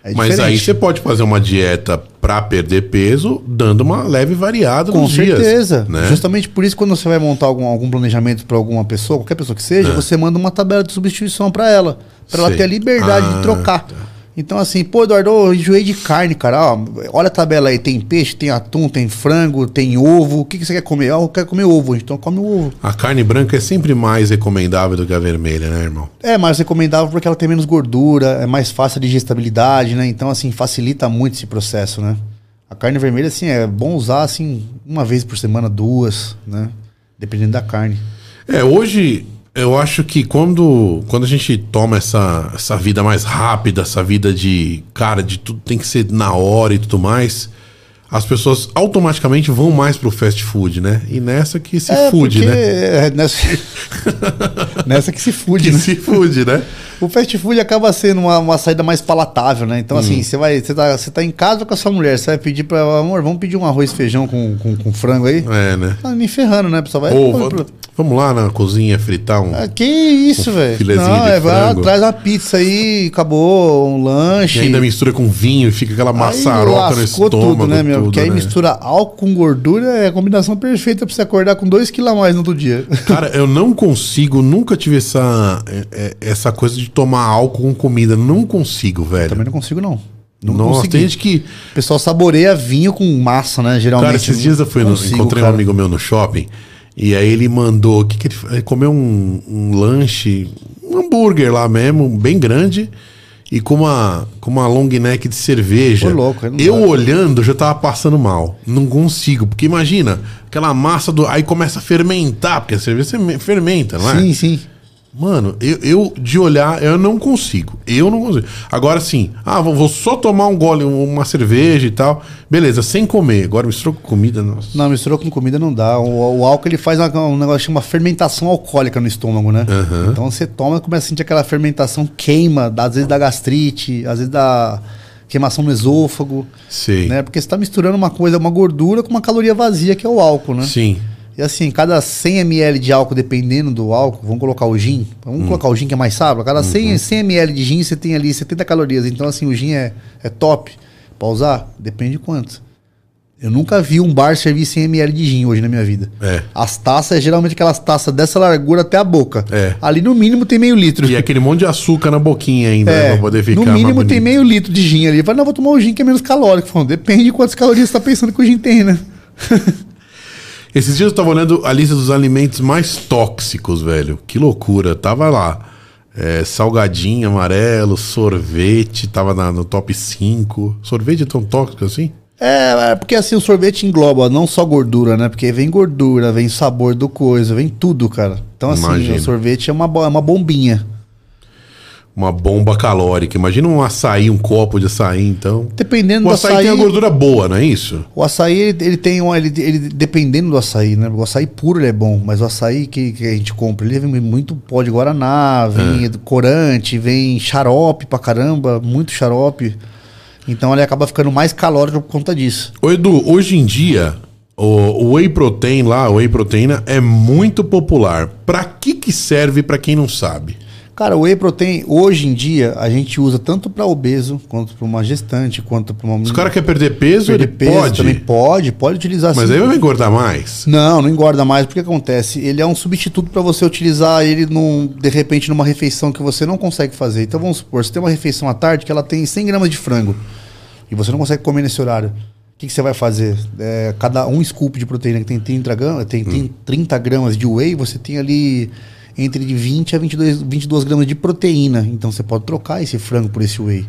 S2: É
S1: Mas aí você pode fazer uma dieta pra perder peso, dando uma leve variada
S2: Com
S1: nos dias.
S2: certeza.
S1: Né?
S2: Justamente por isso, quando você vai montar algum, algum planejamento para alguma pessoa, qualquer pessoa que seja, você manda uma tabela de substituição para ela. Para ela
S1: É.
S2: Ter a liberdade
S1: Ah,
S2: de trocar. Então, assim, pô, Eduardo, eu enjoei de carne, cara. Ó, olha a tabela aí: tem peixe, tem atum, tem frango, tem ovo. O que, que você quer comer? Ah, eu quero comer ovo. Então, come o ovo.
S1: A carne branca é sempre mais recomendável do que a vermelha, né, irmão?
S2: É mais recomendável porque ela tem menos gordura, é mais fácil a digestibilidade, né? Então, assim, facilita muito esse processo, né? A carne vermelha, assim, é bom usar, assim, uma vez por semana, duas, né? Dependendo da carne.
S1: É, hoje eu acho que quando, quando a gente toma essa, essa vida mais rápida, essa vida de, cara, de tudo tem que ser na hora e tudo mais, as pessoas automaticamente vão mais pro fast food, né? E nessa que se
S2: é,
S1: fude,
S2: porque
S1: né?
S2: é nessa... nessa que se fude,
S1: Que
S2: né?
S1: se fude, né?
S2: O fast food acaba sendo uma, uma saída mais palatável, né? Então,
S1: Hum.
S2: assim, você vai, você tá, você tá em casa com a sua mulher, você vai pedir pra ela, amor, vamos pedir um arroz e feijão com, com, com frango aí?
S1: É, né?
S2: Tá me ferrando, né? A pessoa vai.
S1: Ou vamos lá na cozinha fritar um.
S2: Ah, que isso,
S1: Um
S2: velho?
S1: filezinho
S2: Não,
S1: de
S2: é, vai
S1: frango.
S2: traz uma pizza aí, acabou, um
S1: E
S2: lanche.
S1: ainda mistura com vinho e fica aquela maçaroca no estômago.
S2: tudo, né, meu?
S1: tudo,
S2: Porque aí
S1: né?
S2: mistura álcool com gordura é a combinação perfeita pra você acordar com 2 quilos a mais no outro dia.
S1: Cara, eu não consigo, nunca tive essa, é, é, essa coisa de tomar álcool com comida. Não consigo, velho.
S2: Também não consigo, não. Não
S1: Nossa,
S2: consegui.
S1: tem gente que.
S2: O pessoal saboreia vinho com massa, né? Geralmente.
S1: Cara, esses dias eu fui no,
S2: consigo,
S1: encontrei um
S2: cara.
S1: amigo meu no shopping. E aí ele mandou. O que, que ele, ele comeu um, um lanche, um hambúrguer lá mesmo, bem grande. E com uma, com uma long neck de cerveja.
S2: Ô, louco,
S1: eu olhando já tava passando mal. Não consigo. Porque imagina, aquela massa do. Aí começa a fermentar, porque a cerveja fermenta, não é?
S2: Sim, sim.
S1: Mano, eu, eu de olhar, eu não consigo. Eu não consigo. Agora sim, ah, vou, só tomar um gole, uma cerveja e tal. Beleza, sem comer. Agora misturou com comida, nossa.
S2: Não, misturou com comida não dá. O, o álcool ele faz uma- um negócio que chama fermentação alcoólica no estômago, né?
S1: Aham.
S2: Então você toma e começa a sentir aquela fermentação queima, às vezes dá gastrite, às vezes dá queimação no esôfago,
S1: Sei.
S2: né? Porque você está misturando uma coisa, uma gordura com uma caloria vazia, que é o álcool, né?
S1: Sim.
S2: E assim, cada 100 ml de álcool, dependendo do álcool, vamos colocar o gin, vamos colocar o gin que é mais sábio, cada 100, 100 ml de gin você tem ali 70 calorias, então assim, o gin é, é top pra usar? Depende de quanto. Eu nunca vi um bar servir 100 ml de gin hoje na minha vida.
S1: É.
S2: As taças é geralmente aquelas taças dessa largura até a boca.
S1: É.
S2: Ali no mínimo tem meio litro.
S1: E aquele monte de açúcar na boquinha ainda, né,
S2: É,
S1: pra poder ficar
S2: no mínimo tem meio litro de gin ali. Fala, não, vou tomar o gin que é menos calórico. Falando, depende de quantas calorias você tá pensando que o gin tem, né?
S1: Esses dias eu tava olhando a lista dos alimentos mais tóxicos, velho. Que loucura. Tava lá. é, salgadinho amarelo, sorvete, tava na- no top 5. Sorvete é tão tóxico assim?
S2: É, é porque assim o sorvete engloba não só gordura, né? Porque vem gordura, vem sabor do coisa, vem tudo, cara. Então assim,
S1: Imagino.
S2: o sorvete é uma, é uma bombinha.
S1: Uma bomba calórica. Imagina um açaí, um copo de açaí, então.
S2: Dependendo
S1: O
S2: do
S1: açaí,
S2: açaí,
S1: tem a gordura boa, não é isso?
S2: o açaí ele, ele tem um, ele, ele dependendo do açaí, né? O açaí puro é bom, mas o açaí que, que a gente compra, ele vem muito pó de guaraná, vem corante, vem xarope pra caramba, muito xarope. Então ele acaba ficando mais calórico por conta disso.
S1: Ô Edu, hoje em dia, o, o whey protein lá, o whey proteína é muito popular. Pra que que serve pra quem não sabe?
S2: Cara, o whey protein, hoje em dia, a gente usa tanto para obeso, quanto para uma gestante, quanto para uma.
S1: Se o cara quer perder peso,
S2: perder
S1: ele
S2: peso
S1: pode.
S2: também pode, pode utilizar
S1: Mas
S2: sim.
S1: aí vai engordar mais.
S2: Não, não engorda mais. Porque acontece? Ele é um substituto para você utilizar ele num, de repente numa refeição que você não consegue fazer. Então vamos supor, você tem uma refeição à tarde que ela tem 100 gramas de frango e você não consegue comer nesse horário. O que, que você vai fazer? É, cada um scoop de proteína que tem 30 gramas, tem, tem 30 gramas de whey, você tem ali entre de 20 a 22, 22 gramas de proteína. Então você pode trocar esse frango por esse whey.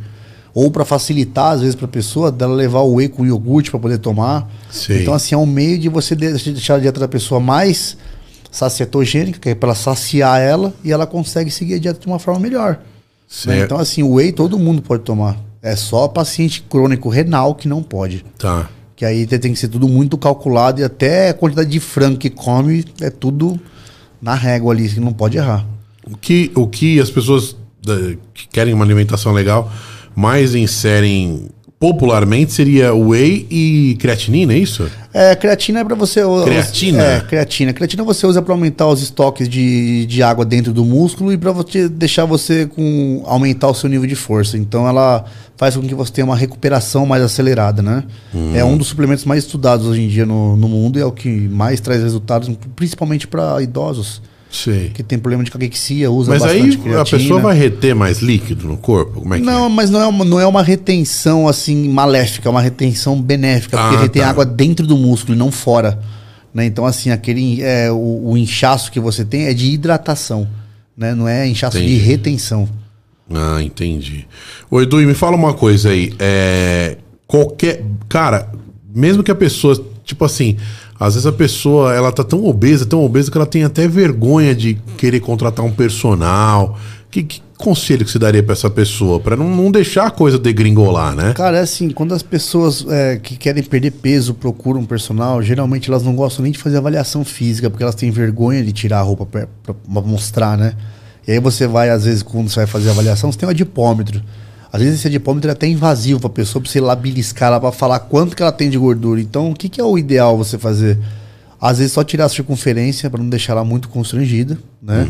S2: Ou para facilitar, às vezes, para a pessoa, dela levar o whey com iogurte para poder tomar.
S1: Sei.
S2: Então, assim, é um meio de você de- deixar a dieta da pessoa mais sacietogênica, que é para saciar ela, e ela consegue seguir a dieta de uma forma melhor. né? Então, assim, o whey todo mundo pode tomar. É só paciente crônico renal que não pode.
S1: Tá.
S2: Que aí tem que ser tudo muito calculado e até a quantidade de frango que come é tudo na régua ali, que não pode errar.
S1: O que, o que as pessoas eh, que querem uma alimentação legal mais inserem popularmente seria whey e creatinina, é isso?
S2: É, creatina é para você.
S1: Creatina?
S2: É, creatina. Creatina você usa para aumentar os estoques de, de água dentro do músculo e para você deixar você com. aumentar o seu nível de força. Então ela faz com que você tenha uma recuperação mais acelerada, né? É um dos suplementos mais estudados hoje em dia no, no mundo e é o que mais traz resultados, principalmente para idosos
S1: Sei.
S2: que tem problema de caquexia, usa
S1: Mas aí
S2: bastante
S1: a
S2: creatina.
S1: pessoa vai reter mais líquido no corpo? Como é que
S2: Não,
S1: é?
S2: mas não é, uma, não é uma retenção assim maléfica, é uma retenção benéfica, porque
S1: Ah,
S2: retém
S1: tá.
S2: água dentro do músculo e não fora. Né? Então, assim, aquele é, o, o inchaço que você tem é de hidratação, né? não é inchaço
S1: Entendi.
S2: de retenção.
S1: Ah, entendi. Ô, Edu, me fala uma coisa aí. É, qualquer. Cara, mesmo que a pessoa. Tipo assim, às vezes a pessoa ela tá tão obesa, tão obesa que ela tem até vergonha de querer contratar um personal. Que, que conselho que você daria pra essa pessoa? Pra não, não deixar a coisa degringolar, né?
S2: Cara, é assim, quando as pessoas é, que querem perder peso procuram um personal, geralmente elas não gostam nem de fazer avaliação física, porque elas têm vergonha de tirar a roupa pra mostrar, né? E aí você vai, às vezes, quando você vai fazer avaliação, você tem um adipômetro. Às vezes esse adipômetro é até invasivo pra pessoa, pra você lá beliscar ela pra falar quanto que ela tem de gordura. Então, o que, que é o ideal você fazer? Às vezes só tirar a circunferência pra não deixar ela muito constrangida, né?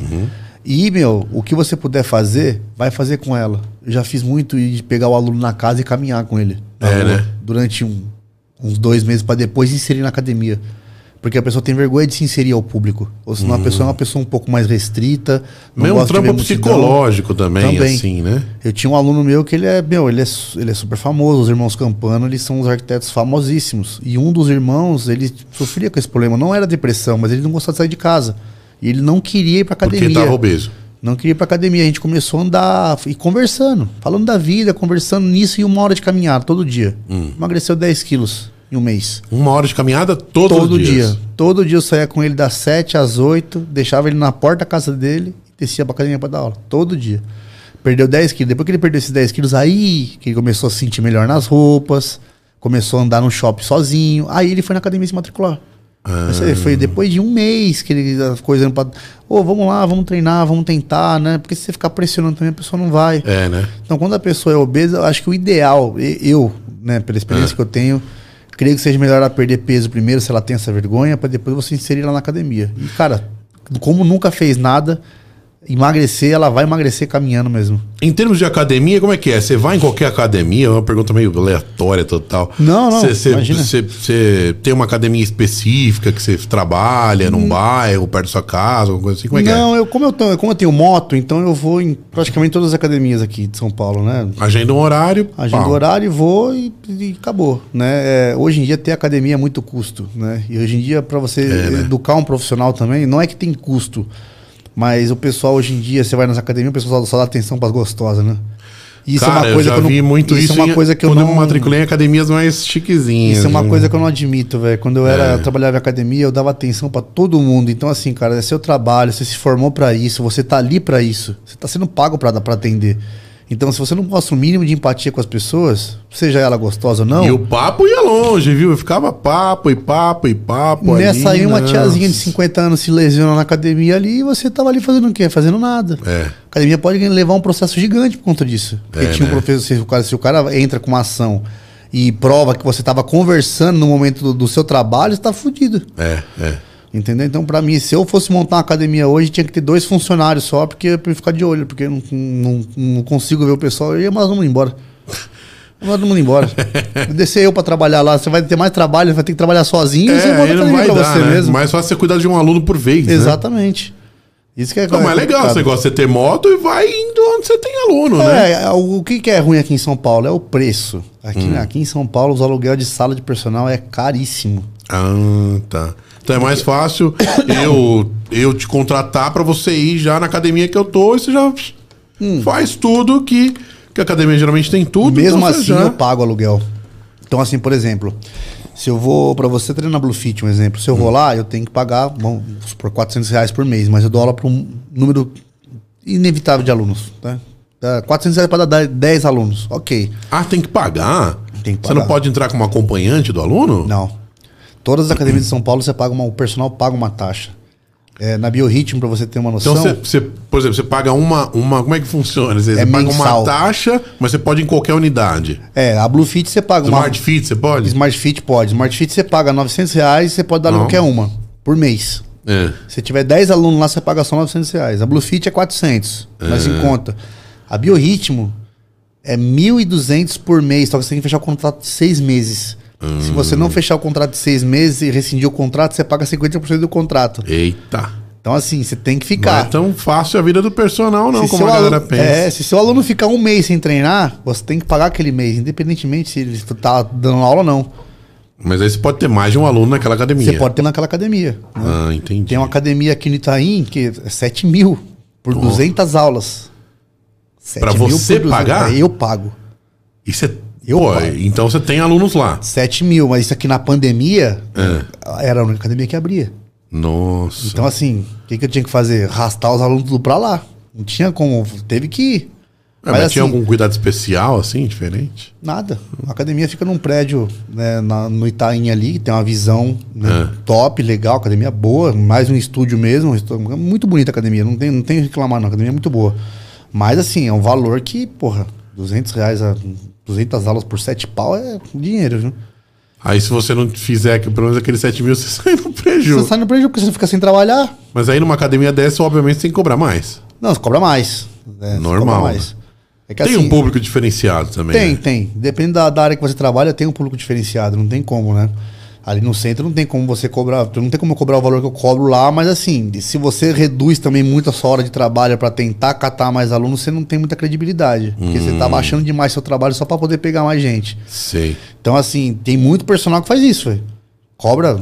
S2: E, meu, o que você puder fazer, vai fazer com ela. Eu já fiz muito de pegar o aluno na casa e caminhar com ele.
S1: É,
S2: rua,
S1: né?
S2: Durante um- uns dois meses pra depois inserir na academia. Porque a pessoa tem vergonha de se inserir ao público. Ou senão a pessoa é uma pessoa um pouco mais restrita. não
S1: Meio um trampo psicológico também,
S2: Também.
S1: assim, né?
S2: Eu tinha um aluno meu que ele é, meu, ele é, ele é super famoso. Os irmãos Campano, eles são os arquitetos famosíssimos. E um dos irmãos, ele sofria com esse problema. Não era depressão, mas ele não gostava de sair de casa. E ele não queria ir pra
S1: Porque
S2: academia.
S1: tava obeso.
S2: Não queria ir pra academia. A gente começou a andar e conversando. Falando da vida, conversando nisso e uma hora de caminhada todo dia.
S1: Hum.
S2: Emagreceu 10 quilos em um mês.
S1: Uma hora de caminhada todos
S2: todo
S1: os dias.
S2: dia. Todo dia eu saía com ele das 7 às 8, deixava ele na porta da casa dele e descia pra academia pra dar aula. Todo dia. Perdeu 10 quilos. Depois que ele perdeu esses 10 quilos, aí que ele começou a se sentir melhor nas roupas, começou a andar no shopping sozinho. Aí ele foi na academia se matricular.
S1: Ah.
S2: Foi depois de um mês que ele as coisas pra. Ô, vamos lá, vamos treinar, vamos tentar, né? Porque se você ficar pressionando também, a pessoa não vai.
S1: É, né?
S2: Então, quando a pessoa é obesa, eu acho que o ideal, eu, né, pela experiência
S1: É.
S2: que eu tenho, creio que seja melhor ela perder peso primeiro, se ela tem essa vergonha, para depois você inserir ela na academia. E, cara, como nunca fez nada, emagrecer, ela vai emagrecer caminhando mesmo.
S1: Em termos de academia, como é que é? Você vai em qualquer academia? É uma pergunta meio aleatória total.
S2: Não, não,
S1: Você- tem uma academia específica que você trabalha num bairro, perto da sua casa, alguma coisa assim? Como é que
S2: não, eu, como, eu tô- como eu tenho moto, então eu vou em praticamente todas as academias aqui de São Paulo, né?
S1: é? Agenda um horário.
S2: Agenda o horário, vou e, e acabou, né? É, hoje em dia ter academia é muito custo, né? E hoje em dia para você
S1: É, né?
S2: educar um profissional também, não é que tem custo, mas o pessoal hoje em dia, você vai nas academias, o pessoal só, dá atenção para as gostosas, né? Isso
S1: Cara,
S2: é uma coisa
S1: eu já
S2: que eu não,
S1: vi muito isso,
S2: é uma
S1: em-
S2: coisa que eu
S1: quando
S2: não
S1: eu me matriculei em academias mais chiquezinhas.
S2: isso é uma
S1: né?
S2: coisa que eu não admito, velho. Quando eu era
S1: É.
S2: eu trabalhava em academia, eu dava atenção pra todo mundo. Então, assim, cara, é seu trabalho, você se formou pra isso, você tá ali pra isso. Você tá sendo pago pra atender. Então, se você não mostra o mínimo de empatia com as pessoas, seja ela gostosa ou não,
S1: E o papo ia longe, viu? Ficava papo e papo e papo.
S2: nessa
S1: ali,
S2: aí uma
S1: nossa.
S2: tiazinha de 50 anos se lesiona na academia ali e você tava ali fazendo o quê? Fazendo nada.
S1: É.
S2: A academia pode levar um processo gigante por conta disso. Porque
S1: É,
S2: tinha um
S1: né?
S2: professor, se o, cara, se o cara entra com uma ação e prova que você estava conversando no momento do, do seu trabalho, você tá fudido.
S1: É, é.
S2: Entendeu? Então, pra mim, se eu fosse montar uma academia hoje, tinha que ter dois funcionários só, porque pra eu ficar de olho, porque eu não, não, não consigo ver o pessoal, eu ia mandar todo mundo embora. Mando todo mundo embora. Descer eu pra trabalhar lá, você vai ter mais trabalho, vai ter que trabalhar sozinho, você
S1: É,
S2: monta
S1: aí não vai
S2: pra
S1: dar,
S2: você
S1: né?
S2: mesmo.
S1: Mais fácil você cuidar de um aluno por vez, né?
S2: Exatamente. Isso que é
S1: Não, mas é legal esse negócio, você ter moto e vai indo onde você tem aluno, né?
S2: É, o o que, que é ruim aqui em São Paulo é o preço. Aqui,
S1: Hum.
S2: né, aqui em São Paulo, os aluguel de sala de personal é caríssimo.
S1: Ah, tá. Então é mais fácil eu, eu te contratar pra você ir já na academia que eu tô e você já faz tudo que, que a academia geralmente tem tudo.
S2: Mesmo
S1: então
S2: assim,
S1: já-
S2: eu pago aluguel. Então, assim, por exemplo, se eu vou pra você treinar Blue Fit, um exemplo, se eu
S1: Hum.
S2: vou lá, eu tenho que pagar, vamos por 400 reais por mês, mas eu dou aula para um número inevitável de alunos, tá? Dá 400 reais para dar 10 alunos, ok.
S1: Ah, tem que pagar?
S2: Tem que
S1: Você não
S2: pagar.
S1: pode entrar como acompanhante do aluno?
S2: Não. Todas as academias de São Paulo, você paga uma, o personal paga uma taxa. É, na Biorritmo, para você ter uma noção,
S1: Então você, você- por exemplo, você paga uma, uma. Como é que funciona? Você,
S2: É
S1: paga
S2: mensal.
S1: uma taxa, mas você pode ir em qualquer unidade.
S2: é, a Blue Fit você paga uma...
S1: Smart Fit, você pode?
S2: Smart Fit pode. Smart Fit você paga 900 reais e você pode dar
S1: Não.
S2: qualquer uma, por mês.
S1: É.
S2: Se tiver 10 alunos lá, você paga só 900 reais. A Blue Fit é 400, mas em conta. A Biorritmo é 1.200 por mês, só que você tem que fechar o contrato de seis meses. Se você não fechar o contrato de seis meses e rescindir o contrato, você paga 50% do contrato.
S1: Eita.
S2: Então, assim, você tem que
S1: Não é
S2: ficar.
S1: tão fácil a vida do personal, não,
S2: Se
S1: como a galera
S2: aluno-
S1: pensa.
S2: É, se seu aluno ficar um mês sem treinar, você tem que pagar aquele mês, independentemente se ele tá dando aula ou não.
S1: Mas aí você pode ter mais de um aluno naquela academia.
S2: Você pode ter naquela academia. né?
S1: Ah, entendi.
S2: Tem uma academia aqui no Itaim que é 7 mil por 200 aulas. 7
S1: Pra
S2: mil
S1: você
S2: por 200.
S1: pagar?
S2: É, Eu pago.
S1: E você...
S2: Eu
S1: Pô, então você tem alunos lá.
S2: 7 mil, mas isso aqui na pandemia era a única academia que abria.
S1: Nossa.
S2: Então, assim, o que, que eu tinha que fazer? Arrastar os alunos tudo pra lá. Não tinha como. Teve que ir.
S1: É, mas tinha
S2: assim,
S1: algum cuidado especial, assim, diferente?
S2: Nada. A academia fica num prédio né, na- no Itaim ali, que tem uma visão né,
S1: É.
S2: top, legal, academia boa, mais um estúdio mesmo. Muito bonita a academia, não tem, não tem que reclamar, não. A academia é muito boa. Mas assim, é um valor que, porra, 200 reais, a 200 aulas por 7 pau é dinheiro, viu?
S1: Aí se você não fizer que pelo menos aqueles 7 mil, você sai no prejuízo.
S2: Você sai no prejuízo porque você fica sem trabalhar.
S1: Mas aí numa academia dessa, obviamente, você tem que cobrar mais.
S2: Não, você cobra mais. né?
S1: Normal,
S2: cobra mais. É que,
S1: tem
S2: assim,
S1: um público diferenciado também.
S2: Tem,
S1: né?
S2: tem. Depende da, da área que você trabalha, tem um público diferenciado, não tem como, né? Ali no centro não tem como você cobrar, não tem como eu cobrar o valor que eu cobro lá, mas assim, se você reduz também muito a sua hora de trabalho para tentar catar mais alunos, você não tem muita credibilidade. Porque você
S1: Hum.
S2: tá baixando demais seu trabalho só para poder pegar mais gente.
S1: Sei.
S2: Então, assim, tem muito personal que faz isso, velho. Cobra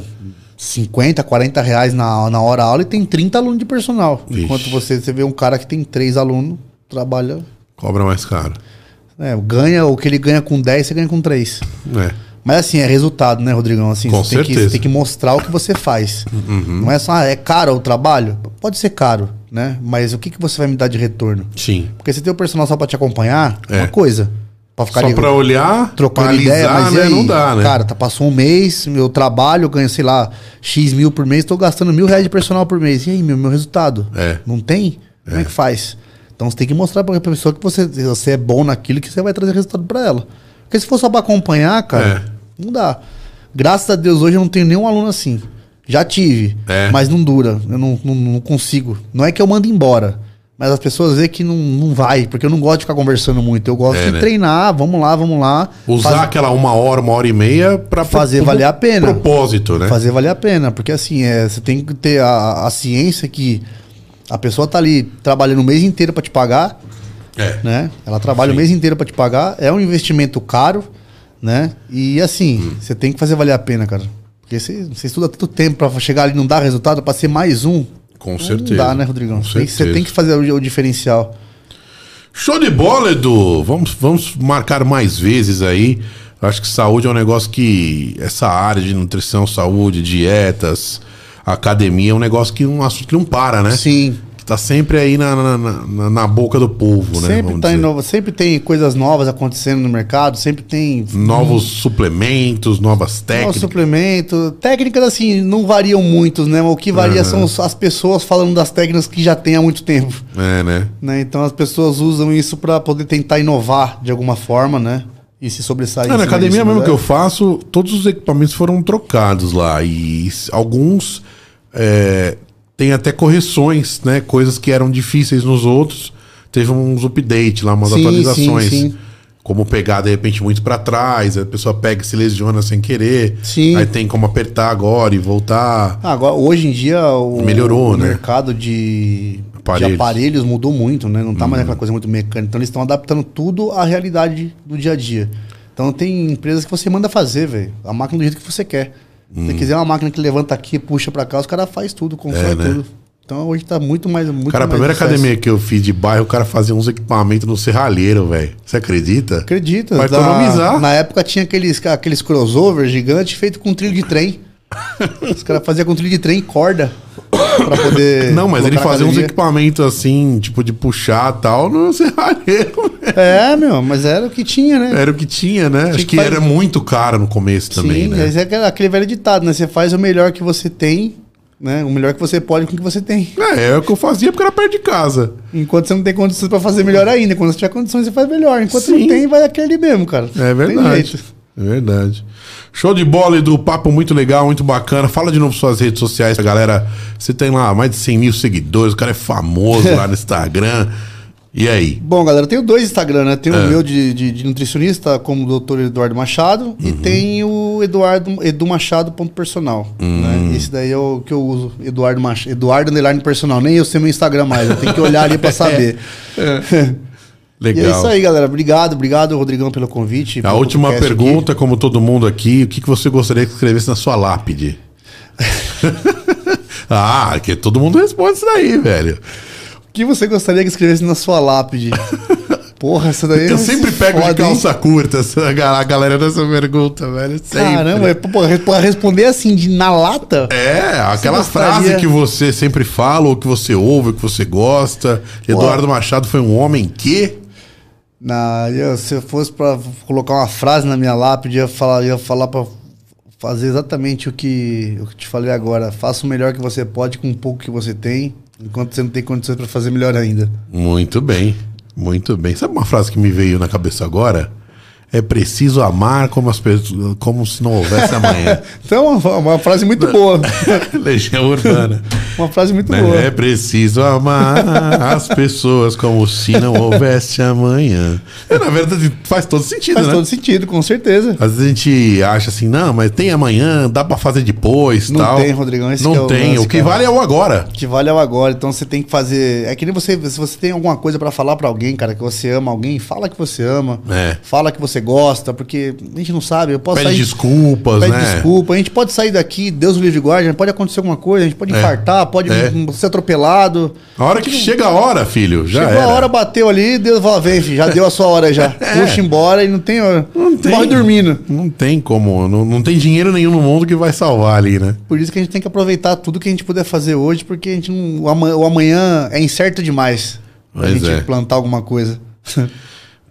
S2: 50, 40 reais na, na hora aula e tem 30 alunos de personal.
S1: Vixe.
S2: Enquanto você, você vê um cara que tem 3 alunos, trabalha.
S1: Cobra mais caro.
S2: É, ganha o que ele ganha com 10, você ganha com 3.
S1: É.
S2: Mas assim, é resultado, né, Rodrigão? Assim,
S1: Com
S2: você, tem que,
S1: certeza.
S2: você tem que mostrar o que você faz. Não é só, ah, é caro o trabalho? Pode ser caro, né? Mas o que, que você vai me dar de retorno?
S1: Sim.
S2: Porque você tem o personal só pra te acompanhar, é
S1: É.
S2: uma coisa. Pra ficar
S1: Só
S2: ali
S1: pra olhar,
S2: trocando
S1: analisar,
S2: ideia, mas
S1: né?
S2: aí?
S1: Não dá, né?
S2: Cara, tá, passou um mês, meu trabalho, eu ganho, sei lá, X mil por mês, tô gastando mil reais de personal por mês. E aí, meu, meu resultado?
S1: É.
S2: Não tem? Como é que faz? Então você tem que mostrar pra pessoa que você, você é bom naquilo que você vai trazer resultado pra ela. Porque se for só pra acompanhar, cara,
S1: É.
S2: não dá. Graças a Deus hoje eu não tenho nenhum aluno assim. Já tive,
S1: É.
S2: mas não dura. Eu não, não, não consigo. Não é que eu mando embora. Mas as pessoas veem que não, não vai, porque eu não gosto de ficar conversando muito. Eu gosto
S1: É,
S2: de
S1: né?
S2: treinar, vamos lá, vamos lá.
S1: Usar
S2: Faz-
S1: aquela uma hora, uma hora e meia pra
S2: Fazer
S1: pro-
S2: valer a pena.
S1: Propósito, né?
S2: fazer valer a pena. Porque assim, é, você tem que ter a, a ciência que a pessoa tá ali trabalhando o mês inteiro para te pagar,
S1: É.
S2: né? Ela trabalha
S1: Sim.
S2: o mês inteiro para te pagar, é um investimento caro, né? E assim,
S1: Hum.
S2: você tem que fazer valer a pena, cara. Porque você, você estuda tanto tempo para chegar ali e não dar resultado, para ser mais um.
S1: Com
S2: Não
S1: certeza.
S2: dá, né, Rodrigão? Você tem, que- você tem que fazer o, o diferencial.
S1: Show de bola, Edu! Vamos, vamos marcar mais vezes aí. Eu acho que saúde é um negócio que. Essa área de nutrição, saúde, dietas, academia é um negócio que um assunto que não para, né?
S2: Sim.
S1: Que tá sempre aí na, na, na- na boca do povo, né?
S2: Sempre, tá inova- sempre tem coisas novas acontecendo no mercado, sempre tem
S1: Novos suplementos, novas
S2: Não,
S1: técnicas.
S2: suplemento. Técnicas, assim, não variam muito, né? O que varia são as pessoas falando das técnicas que já tem há muito tempo.
S1: É, né?
S2: Né? Então as pessoas usam isso para poder tentar inovar de alguma forma, né? E se sobressair. Em
S1: na academia mesmo
S2: né?
S1: que eu faço, todos os equipamentos foram trocados lá. E alguns é, tem até correções, né? Coisas que eram difíceis nos outros. Teve uns updates lá, umas
S2: Sim,
S1: atualizações.
S2: sim, sim.
S1: Como pegar, de repente, muito pra trás, a pessoa pega e se lesiona sem querer.
S2: Sim.
S1: Aí tem como apertar agora e voltar.
S2: Ah, Agora, hoje em dia, o,
S1: Melhorou,
S2: o
S1: né?
S2: mercado de
S1: Aparelhos. Uhum.
S2: de aparelhos mudou muito, né? Não tá mais aquela coisa muito mecânica. Então eles estão adaptando tudo à realidade do dia a dia. Então tem empresas que você manda fazer, velho. A máquina do jeito que você quer. Se você quiser uma máquina que levanta aqui, puxa pra cá, os caras faz tudo, constrói.
S1: É, né?
S2: tudo. Então hoje tá muito mais. Muito
S1: Cara, a primeira academia que eu fiz de bairro, o cara fazia uns equipamentos no serralheiro, velho. Você acredita?
S2: Acredita.
S1: Vai
S2: da-
S1: economizar.
S2: Na época tinha aqueles, aqueles crossover gigantes feitos com trilho de trem. Os caras faziam com trilho de trem e corda. Pra poder.
S1: Não, mas ele fazia uns equipamentos assim, tipo de puxar e tal, no serralheiro. velho.
S2: É, meu, mas era o que tinha, né?
S1: Era o que tinha, né? Acho
S2: que
S1: que era muito caro no começo também,
S2: Sim,
S1: né?
S2: mas é aquele, velho ditado, né? Você faz o melhor que você tem, né? O melhor que você pode com o que você tem.
S1: É, é o que eu fazia porque era perto de casa.
S2: Enquanto você não tem condições pra fazer melhor ainda. Quando você tiver condições, você faz melhor. Enquanto
S1: Sim.
S2: não tem, vai aquele mesmo, cara.
S1: É
S2: Não
S1: verdade. É verdade. Show de bola, Edu. Papo muito legal, muito bacana. Fala de novo suas redes sociais, pra galera. Você tem lá mais de 100 mil seguidores, o cara é famoso lá no Instagram. E aí?
S2: Bom, galera, eu tenho dois Instagram, né? Tem
S1: É.
S2: o meu de, de- de nutricionista, como o Dr. Eduardo Machado,
S1: Uhum.
S2: e tem o Eduardo edumachado.personal.
S1: Hum.
S2: Né? Esse daí é o que eu uso, Eduardo Machado. Eduardo Underline Personal. Nem eu sei meu Instagram mais, eu tenho que olhar ali pra saber.
S1: Legal.
S2: E é isso aí, galera. Obrigado, obrigado, Rodrigão, pelo convite.
S1: A última
S2: podcast aqui.
S1: pergunta, como todo mundo aqui, o que, que você gostaria que escrevesse na sua lápide? ah, que todo mundo responde isso daí, velho.
S2: O que você gostaria que escrevesse na sua lápide? Porra, essa daí
S1: Eu
S2: é
S1: sempre pego de
S2: foda, hein?
S1: calça curta essa, a galera dessa pergunta, velho. Sempre.
S2: Caramba, é, pô, pra responder assim, de na lata?
S1: É, aquela frase que você sempre fala, ou que você ouve, ou que você gosta. Eduardo Machado foi um homem que.
S2: Na, eu- se eu fosse pra colocar uma frase na minha lápide, eu ia falar, falar pra fazer exatamente o que eu te falei agora. Faça o melhor que você pode com o pouco que você tem, enquanto você não tem condições pra fazer melhor ainda.
S1: Muito bem, muito bem. Sabe uma frase que me veio na cabeça agora? É preciso amar como, as pessoas, como se não houvesse amanhã.
S2: Então, uma, uma frase muito boa.
S1: Legião urbana.
S2: Uma frase muito boa.
S1: É preciso amar as pessoas como se não houvesse amanhã. É, na verdade, faz todo sentido,
S2: Faz
S1: né?
S2: todo sentido, com certeza.
S1: Às vezes a gente acha assim, não, mas tem amanhã, dá pra fazer depois
S2: Não
S1: tal.
S2: tem, Rodrigão, esse
S1: Não
S2: que é o
S1: tem.
S2: lance,
S1: o que
S2: cara.
S1: vale é o agora.
S2: que vale é o agora. Então você tem que fazer. É que nem você. Se você tem alguma coisa pra falar pra alguém, cara, que você ama alguém, fala que você ama.
S1: É.
S2: Fala que você gosta, porque a gente não sabe. Eu posso
S1: Pede
S2: sair.
S1: desculpas,
S2: Pede
S1: né?
S2: desculpa. A gente pode sair daqui, Deus o livre guarde, pode acontecer alguma coisa, a gente pode
S1: É.
S2: infartar, pode
S1: É.
S2: ser atropelado.
S1: A hora que chega a hora, filho, já
S2: Chegou
S1: era.
S2: a hora, bateu ali, Deus fala, vem, filho, já deu a sua hora já. Puxa embora e não tem hora.
S1: Não tem.
S2: Morre dormindo.
S1: Não tem como, não, não tem dinheiro nenhum no mundo que vai salvar ali, né?
S2: Por isso que a gente tem que aproveitar tudo que a gente puder fazer hoje, porque a gente não, o, ama- o amanhã é incerto demais pra
S1: Pois
S2: gente
S1: é.
S2: plantar alguma coisa.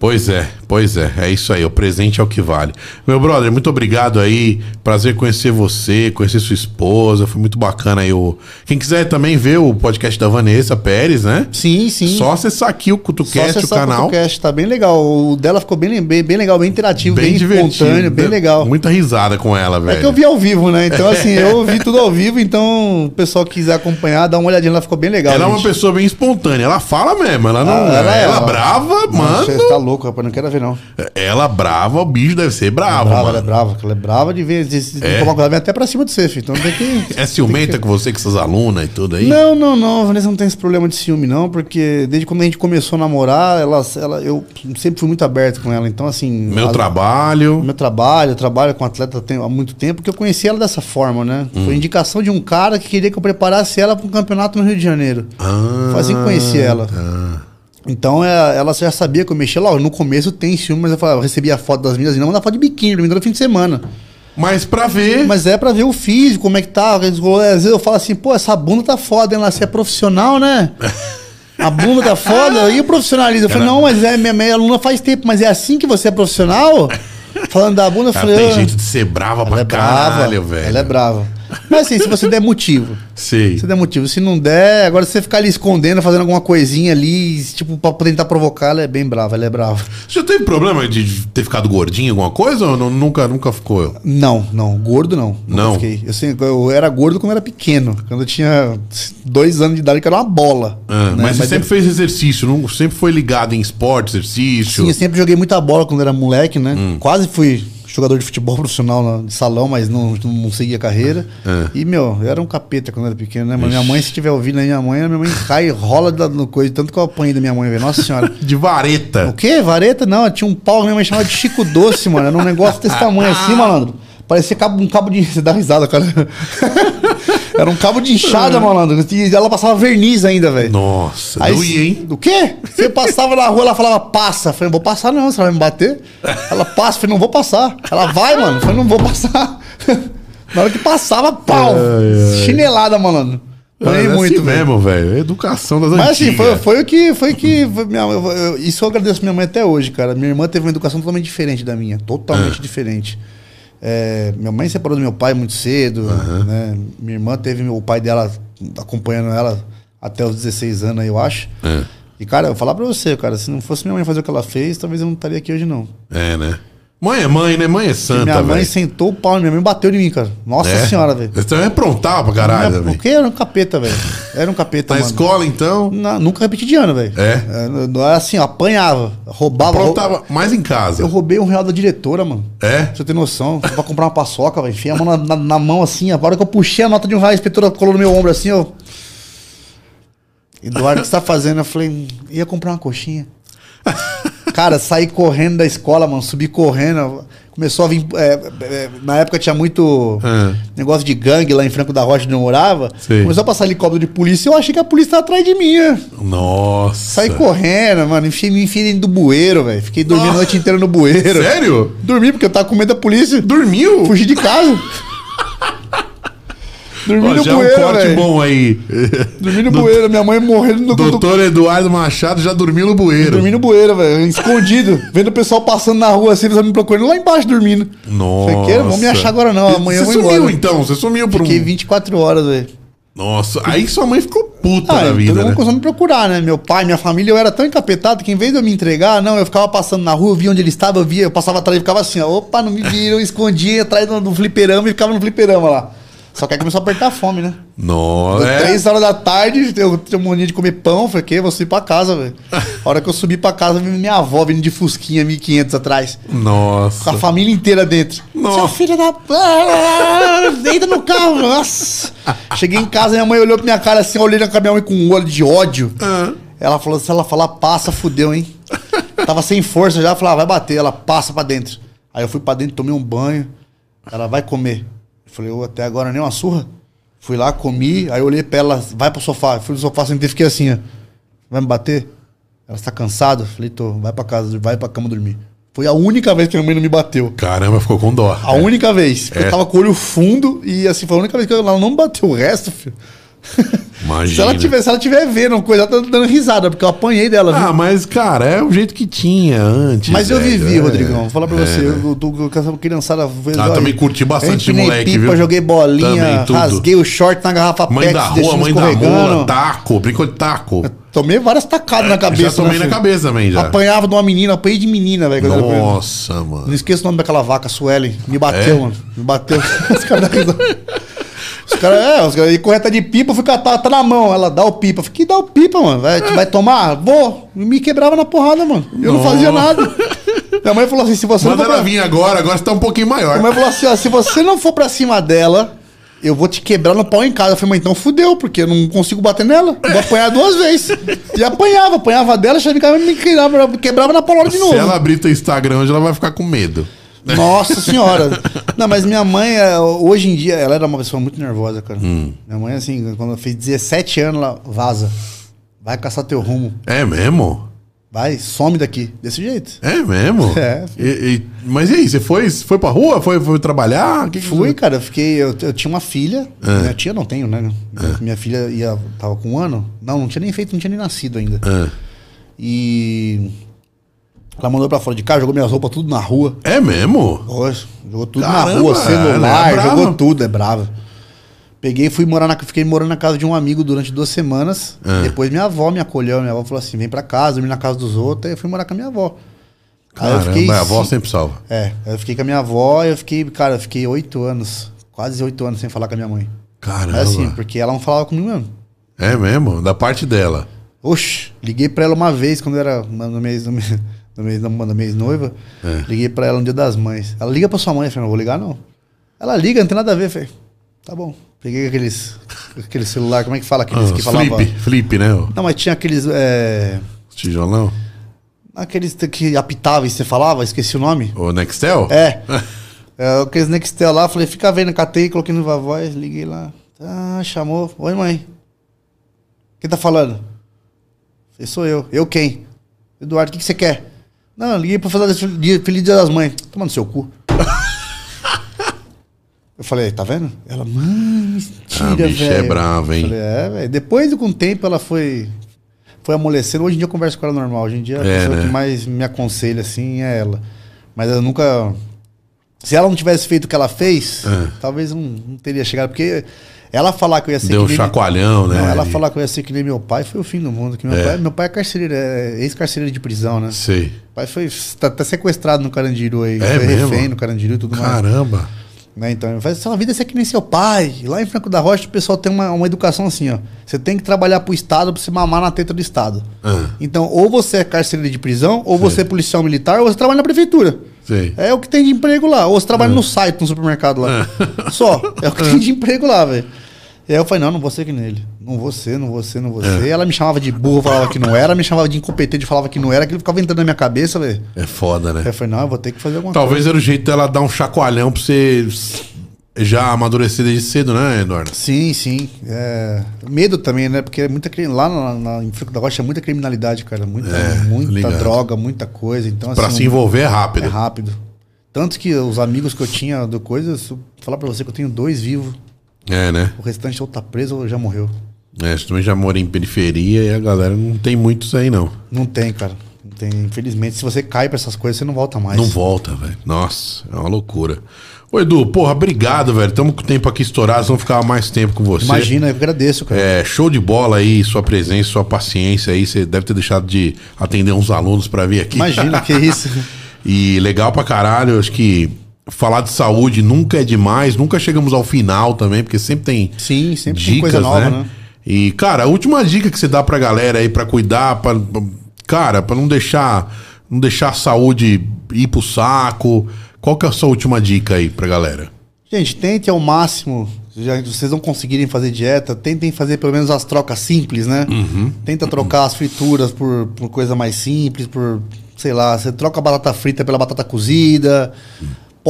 S1: Pois é, pois é, é isso aí, o presente é o que vale. Meu brother, muito obrigado aí, prazer conhecer você, conhecer sua esposa, foi muito bacana aí o... Quem quiser também ver o podcast da Vanessa Pérez, né?
S2: Sim, sim.
S1: Só acessar aqui o
S2: Só
S1: CutuCast, o canal.
S2: podcast, tá bem legal. O dela ficou bem, bem, bem legal, bem interativo, bem, espontâneo, bem legal.
S1: Muita risada com ela, velho.
S2: É que eu vi ao vivo, né? Então, assim, eu ouvi tudo ao vivo, então o pessoal que quiser acompanhar, dá uma olhadinha, ela ficou bem legal.
S1: Ela é uma
S2: gente.
S1: pessoa bem espontânea, ela fala mesmo, ela não.
S2: Ah,
S1: ela,
S2: é,
S1: ela
S2: ela-
S1: brava,
S2: Nossa,
S1: mano.
S2: Você tá louco, rapaz, não quero ver, não.
S1: Ela brava, o bicho deve ser bravo,
S2: brava,
S1: mano.
S2: ela é brava, ela é brava de ver, de, de
S1: É.
S2: tomar cuidado, vem até pra cima de você, filho. Então tem que.
S1: É ciumenta com você, com essas alunas e tudo aí?
S2: Não, não, não. A Vanessa não tem esse problema de ciúme, não, porque desde quando a gente começou a namorar, ela, ela, eu sempre fui muito aberto com ela. Então, assim.
S1: Meu trabalho.
S2: Meu trabalho, eu trabalho com atleta há muito tempo, porque eu conheci ela dessa forma, né?
S1: Hum.
S2: Foi indicação de um cara que queria que eu preparasse ela para um campeonato no Rio de Janeiro.
S1: Ah,
S2: Foi assim que conheci ela.
S1: tá.
S2: Então é, ela já sabia que eu mexia lá. No começo tem ciúme, mas eu, recebia a foto das meninas e não mandava foto de biquíni, no fim de semana.
S1: Mas pra ver.
S2: Mas é pra ver o físico, como é que tá. Às vezes eu falo assim, pô, essa bunda tá foda, hein? Lá, Você é profissional, né? A bunda tá foda. E o profissionalismo? Eu falei, não, mas é, minha, minha aluna faz tempo, mas é assim que você é profissional? Falando da bunda, eu falei.
S1: tem
S2: "Ah,
S1: jeito de ser brava pra
S2: é
S1: caralho,
S2: brava,
S1: velho.
S2: ela é brava. Mas assim, se você der motivo.
S1: Sei.
S2: Se der motivo. Se não der, agora se você ficar ali escondendo, fazendo alguma coisinha ali, tipo, pra tentar provocar, ela é bem brava, ela é brava.
S1: Você já teve problema de ter ficado gordinho, alguma coisa? Ou não- nunca, nunca ficou?
S2: Não, não, gordo não. Nunca
S1: Não?
S2: Fiquei. Eu, sempre- eu era gordo quando eu era pequeno. Quando eu tinha dois anos de idade, que era uma bola.
S1: Ah,
S2: né?
S1: mas você sempre fez exercício, não, sempre foi ligado em esporte, exercício.
S2: Sim, eu sempre joguei muita bola quando era moleque, né?
S1: Hum.
S2: Quase fui jogador de futebol profissional na- de salão, mas não, não segui a carreira.
S1: É.
S2: E, meu, eu era um capeta quando era pequeno, né? Mas minha mãe, se estiver ouvindo aí, minha mãe, minha mãe cai e rola da- no coisa, tanto que eu apanhei da minha mãe, velho. Nossa senhora.
S1: De vareta.
S2: O quê? Vareta? Não, tinha um pau que minha mãe chamava de Chico Doce, mano. Era um negócio desse tamanho assim, malandro. Parecia cabo- um cabo de. Você dá risada, cara. Era um cabo de enxada, malandro. E ela passava verniz ainda, velho.
S1: Nossa,
S2: Aí,
S1: doía, hein?
S2: O quê? Você passava na rua, ela falava, passa. Eu falei, não vou passar não, você vai me bater? Ela passa, eu falei, não vou passar. Ela vai, mano. Eu falei, não vou passar. Na hora que passava, pau! Chinelada, malandro. Falei
S1: É
S2: muito,
S1: assim
S2: velho.
S1: mesmo, velho. Educação das
S2: Mas assim,
S1: antigas.
S2: foi, foi o que. Foi que foi minha, eu- eu- isso eu agradeço minha mãe até hoje, cara. Minha irmã teve uma educação totalmente diferente da minha. Totalmente diferente. É, minha mãe separou do meu pai muito cedo. Né? Minha irmã teve o pai dela acompanhando ela até os 16 anos, eu acho.
S1: É.
S2: E, cara, eu vou falar pra você, cara, se não fosse minha mãe fazer o que ela fez, talvez eu não estaria aqui hoje, não.
S1: É, né? Mãe é mãe, né? Mãe é santa,
S2: minha mãe
S1: velho.
S2: sentou o pau, minha mãe bateu em mim, cara. Nossa
S1: É?
S2: senhora, velho.
S1: Você também aprontava pra caralho,
S2: Minha-
S1: velho.
S2: O que era um capeta, velho? Era um capeta,
S1: Na
S2: mano.
S1: escola, então,
S2: Não, nunca repeti de ano, velho.
S1: É?
S2: Não era assim, ó, apanhava, roubava. rou-
S1: aprontava mais em casa.
S2: Eu roubei um real da diretora, mano.
S1: É?
S2: Pra você ter noção. Fui pra comprar uma paçoca, velho. Enfiei a mão na, na- na mão assim. A hora que eu puxei a nota de um real, a inspetora colou no meu ombro assim, ó. Eduardo, o que você tá fazendo? Eu falei, "Hum, ia comprar uma coxinha. Cara, saí correndo da escola, mano. Subi correndo. Começou a vir. é, é, na época tinha muito
S1: Ah.
S2: negócio de gangue lá em Franco da Rocha, onde eu morava.
S1: Sei.
S2: Começou a passar helicóptero de polícia. Eu achei que a polícia tava atrás de mim, né?
S1: Nossa.
S2: Saí correndo, mano. Enfiei, me enfiei dentro do bueiro, velho. Fiquei dormindo a
S1: Nossa.
S2: noite inteira no bueiro.
S1: Sério?
S2: Dormi porque eu tava com medo da polícia.
S1: Dormiu?
S2: Fugi de casa. Dormi
S1: Ó,
S2: no
S1: já é um
S2: bueiro,
S1: corte
S2: velho.
S1: bom aí.
S2: Dormi no bueiro. Minha mãe morrendo no do,
S1: Doutor Eduardo Machado já dormiu no bueiro.
S2: Dormi no bueiro, velho. Escondido. Vendo o pessoal passando na rua assim, eles me procurando lá embaixo dormindo.
S1: Nossa.
S2: Falei? Não vão me achar agora não. Amanhã eu
S1: Você
S2: vou
S1: sumiu
S2: embora.
S1: então, você sumiu por
S2: Fiquei
S1: um...
S2: 24 horas, velho.
S1: Nossa, aí sua mãe ficou puta
S2: Ah, todo
S1: vida,
S2: mundo
S1: né?
S2: começou a me procurar, né? Meu pai, minha família, eu era tão encapetado que em vez de eu me entregar, não, eu ficava passando na rua, eu via onde ele estava, eu via, eu passava atrás e ficava assim, ó, opa, não me viram, eu escondia atrás do, do fliperama e ficava no fliperama lá. Só que aí começou a apertar a fome, né?
S1: Nossa, é.
S2: Três horas da tarde, eu tinha mania de comer pão, falei, que? Vou subir pra casa, velho. A hora que eu subi pra casa, minha avó vindo de Fusquinha 1500 atrás. Com
S1: Nossa.
S2: a família inteira dentro.
S1: Nossa.
S2: Sua filha da. Ah, Deita no carro, nossa. Cheguei em casa, minha mãe olhou pra minha cara assim, eu olhei na minha mãe com um olho de ódio.
S1: Ah.
S2: Ela falou: se ela falar passa, fudeu, hein? Tava sem força já, falava, vai bater. Ela passa pra dentro. Aí eu fui pra dentro, tomei um banho. Ela vai comer. Eu falei, ô, até agora nem uma surra. Fui lá, comi, aí eu olhei pra ela, vai pro sofá. Eu fui no sofá, sentei e fiquei assim, ó. Vai me bater? Ela está cansada? Falei, tô, vai pra casa, vai pra cama dormir. Foi a única vez que minha mãe não me bateu.
S1: Caramba, ficou com dó.
S2: A única vez.
S1: É.
S2: eu tava com o olho fundo e assim, foi a única vez que ela não me bateu. O resto, filho.
S1: Imagina.
S2: Se ela, tiver, se ela tiver vendo coisa, ela tá dando risada, porque eu apanhei dela, viu?
S1: Ah, mas, cara, é o jeito que tinha antes.
S2: Mas eu
S1: velho,
S2: vivi,
S1: é.
S2: Rodrigão. Vou falar pra
S1: É,
S2: você.
S1: né?
S2: Eu, tô com essa criançada.
S1: Ah, também curti bastante moleque,
S2: pipa,
S1: viu?
S2: joguei bolinha,
S1: Também,
S2: rasguei o short na garrafa
S1: Mãe
S2: PET,
S1: da rua, mãe da rua, taco, brincou de taco.
S2: Tomei várias tacadas na cabeça.
S1: já tomei
S2: né,
S1: na cabeça também, já.
S2: Apanhava de uma menina, apanhei de menina, velho. eu.
S1: Nossa, mano.
S2: Não esqueço o nome daquela vaca, Suelen. Me bateu,
S1: É?
S2: mano. Me bateu. Os caras risada. Os caras, é, os caras, e correta de pipa, eu fui catar, tá na mão. Ela dá o pipa. Eu falei, que dá o pipa, mano? Vai, vai tomar? Vou. Me quebrava na porrada, mano. Eu não
S1: Nossa.
S2: fazia nada. Minha mãe falou assim: se você
S1: Manda
S2: não for
S1: ela
S2: pra...
S1: vir agora, agora você tá um pouquinho maior.
S2: Minha mãe falou assim: ó, se você não for pra cima dela, eu vou te quebrar no pau em casa. Eu falei, mãe, então fudeu, porque eu não consigo bater nela. Eu vou apanhar duas vezes. E apanhava, apanhava dela, chegava e me quebrava, quebrava na paulada de novo.
S1: Se ela abrir teu Instagram hoje, ela vai ficar com medo.
S2: Nossa senhora. Não, mas minha mãe, é, hoje em dia, ela era uma pessoa muito nervosa, cara.
S1: Hum.
S2: Minha mãe, assim, quando ela fez 17 anos, ela vaza. Vai caçar teu rumo.
S1: É mesmo?
S2: Vai, some daqui. Desse jeito.
S1: É mesmo?
S2: É.
S1: E- e- mas e aí, você foi, foi pra rua? Foi, foi trabalhar? Que que
S2: Fui,
S1: você-
S2: cara, eu fiquei. Eu, eu tinha uma filha.
S1: É.
S2: Minha tia não tenho, né? Minha filha ia, tava com um ano. Não, não tinha nem feito, não tinha nem nascido ainda.
S1: Ah.
S2: E. Ela mandou pra fora de casa, jogou minhas roupas tudo na rua.
S1: É mesmo?
S2: Poxa, jogou tudo
S1: Caramba,
S2: na rua, celular,
S1: é
S2: jogou tudo, é brava. Peguei e fui morar na. Fiquei morando na casa de um amigo durante duas semanas.
S1: Ah.
S2: Depois minha avó me acolheu. Minha avó falou assim: vem pra casa, dormir na casa dos outros. Aí eu fui morar com a minha avó.
S1: Caramba,
S2: fiquei
S1: a avó sempre salva.
S2: É, eu fiquei com a minha avó e eu fiquei, cara, eu fiquei oito anos, quase oito anos sem falar com a minha mãe.
S1: Caramba.
S2: É assim, porque ela não falava comigo mesmo.
S1: É mesmo? Da parte dela.
S2: Oxe, liguei pra ela uma vez quando era no mês, no mês, no mês, no mês noiva.
S1: É.
S2: Liguei pra ela no dia das mães. Ela liga pra sua mãe, eu falei, não vou ligar não. Ela liga, não tem nada a ver, falei, tá bom. Peguei aqueles, aquele celular, como é que fala? Aqueles
S1: Ah,
S2: que falava.
S1: flip, flip, né?
S2: Não, mas tinha aqueles, é,
S1: Tijolão.
S2: aqueles que apitava e você falava, esqueci o nome.
S1: O Nextel?
S2: É. é aqueles Nextel lá, falei, fica vendo, catei, coloquei no voz, liguei lá. Ah, chamou. Oi, mãe. Quem tá falando? Falei, sou eu. Eu quem? Eduardo, o que, que você quer? Não, eu liguei pra falar desse dia, Feliz Dia das Mães. Toma no seu cu. eu falei, tá vendo? Ela, mãe, mentira,
S1: A bicha é
S2: velho.
S1: brava, hein?
S2: Falei, é, velho. Depois, com o tempo, ela foi foi amolecendo. Hoje em dia eu converso com ela normal. Hoje em dia a
S1: É,
S2: pessoa
S1: né?
S2: que mais me aconselha, assim, é ela. Mas eu nunca... Se ela não tivesse feito o que ela fez,
S1: É.
S2: talvez não, não teria chegado. Porque ela falar que eu ia ser
S1: Deu um
S2: que nem-
S1: chacoalhão, né?
S2: não, ela
S1: ali.
S2: falar que eu ia ser que nem meu pai foi o fim do mundo. Que meu,
S1: É.
S2: pai, meu pai é carcereiro, é ex-carcereiro de prisão, né?
S1: Sei.
S2: O pai foi tá, tá sequestrado no Carandiru aí.
S1: É
S2: foi
S1: mesmo?
S2: refém no Carandiru e tudo mais.
S1: Caramba.
S2: Né? Então, faz sua vida é ser que nem seu pai. Lá em Franco da Rocha, o pessoal tem uma, uma educação assim, ó. Você tem que trabalhar pro Estado pra você mamar na teta do Estado.
S1: Ah,
S2: Então, ou você é carcereiro de prisão, ou você é policial militar, ou você trabalha na prefeitura.
S1: sei.
S2: É o que tem de emprego lá. Ou você trabalha no site, no supermercado lá. Só. É o que tem de emprego lá, velho. E aí eu falei, não, não vou ser que nele. Não vou ser, não vou ser, não vou ser. Ela me chamava de burro, falava que não era. Me chamava de incompetente, falava que não era. Aquilo ficava entrando na minha cabeça, velho.
S1: É foda, né?
S2: Aí eu falei, não, eu vou ter que fazer alguma
S1: Talvez era o jeito dela dar um chacoalhão pra você já amadurecer desde cedo, né, Eduardo?
S2: Sim, sim. É, Medo também, né? Porque é muita lá na, na- em Franco da Rocha é muita criminalidade, cara. Muita,
S1: É,
S2: muita
S1: ligado.
S2: droga, muita coisa. Então,
S1: Pra
S2: assim,
S1: se envolver é rápido.
S2: É rápido. Tanto que os amigos que eu tinha do coisa, falar pra você que eu tenho dois vivos,
S1: É, né?
S2: o restante ou tá preso ou já morreu.
S1: É, você também já mora em periferia e a galera não tem muitos aí, não.
S2: Não tem, cara. Não tem. Infelizmente, se você cai pra essas coisas, você não volta mais.
S1: Não volta, velho. Nossa, é uma loucura. Ô, Edu, porra, obrigado, velho. Tamo com o tempo aqui estourado, vamos ficar mais tempo com você.
S2: Imagina, eu agradeço, cara.
S1: É, show de bola aí, sua presença, sua paciência aí. Você deve ter deixado de atender uns alunos pra vir aqui.
S2: Imagina, que isso.
S1: E legal pra caralho, acho que falar de saúde nunca é demais, nunca chegamos ao final também, porque sempre tem
S2: Sim, sempre
S1: dicas,
S2: tem coisa nova, né?
S1: E, cara, a última dica que você dá pra galera aí pra cuidar, pra, cara, pra não deixar, não deixar a saúde ir pro saco. Qual que é a sua última dica aí pra galera?
S2: Gente, tente ao máximo. Já, vocês não conseguirem fazer dieta, tentem fazer pelo menos as trocas simples, né?
S1: Uhum.
S2: Tenta trocar as frituras por, por coisa mais simples, por, sei lá, você troca a batata frita pela batata cozida.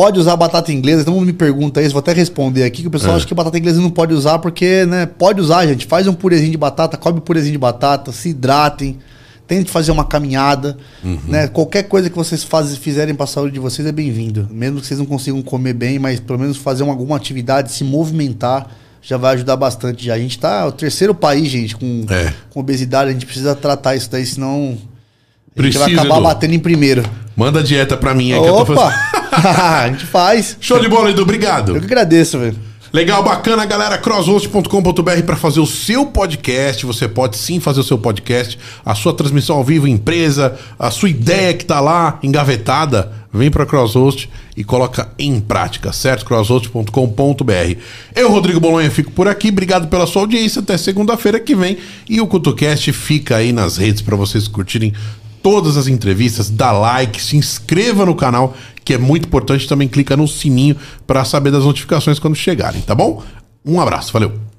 S2: Pode usar batata inglesa, todo mundo me pergunta isso, vou até responder aqui, que o pessoal
S1: É.
S2: acha que batata inglesa não pode usar, porque, né? Pode usar, gente. Faz um purezinho de batata, come um purezinho de batata, se hidratem. Tente fazer uma caminhada, né? Qualquer coisa que vocês faz, fizerem para a saúde de vocês é bem-vindo. Mesmo que vocês não consigam comer bem, mas pelo menos fazer uma, alguma atividade, se movimentar, já vai ajudar bastante. Já. A gente tá o terceiro país, gente, com,
S1: É.
S2: com obesidade. A gente precisa tratar isso daí, senão
S1: Precisa,
S2: vai acabar
S1: Edu.
S2: batendo em primeiro.
S1: Manda a dieta pra mim aí que eu tô
S2: Opa!
S1: fazendo.
S2: a gente faz.
S1: Show de bola, Edu, obrigado.
S2: Eu que agradeço, velho.
S1: Legal, bacana, galera. crosshost.com.br para fazer o seu podcast. Você pode sim fazer o seu podcast, a sua transmissão ao vivo, empresa, a sua ideia que tá lá engavetada. Vem para Crosshost e coloca em prática, certo? crosshost.com.br. Eu, Rodrigo Bolonha, fico por aqui. Obrigado pela sua audiência. Até segunda-feira que vem. E o CutoCast fica aí nas redes para vocês curtirem todas as entrevistas, dá like, se inscreva no canal, que é muito importante. Também clica no sininho para saber das notificações quando chegarem, tá bom? Um abraço, valeu!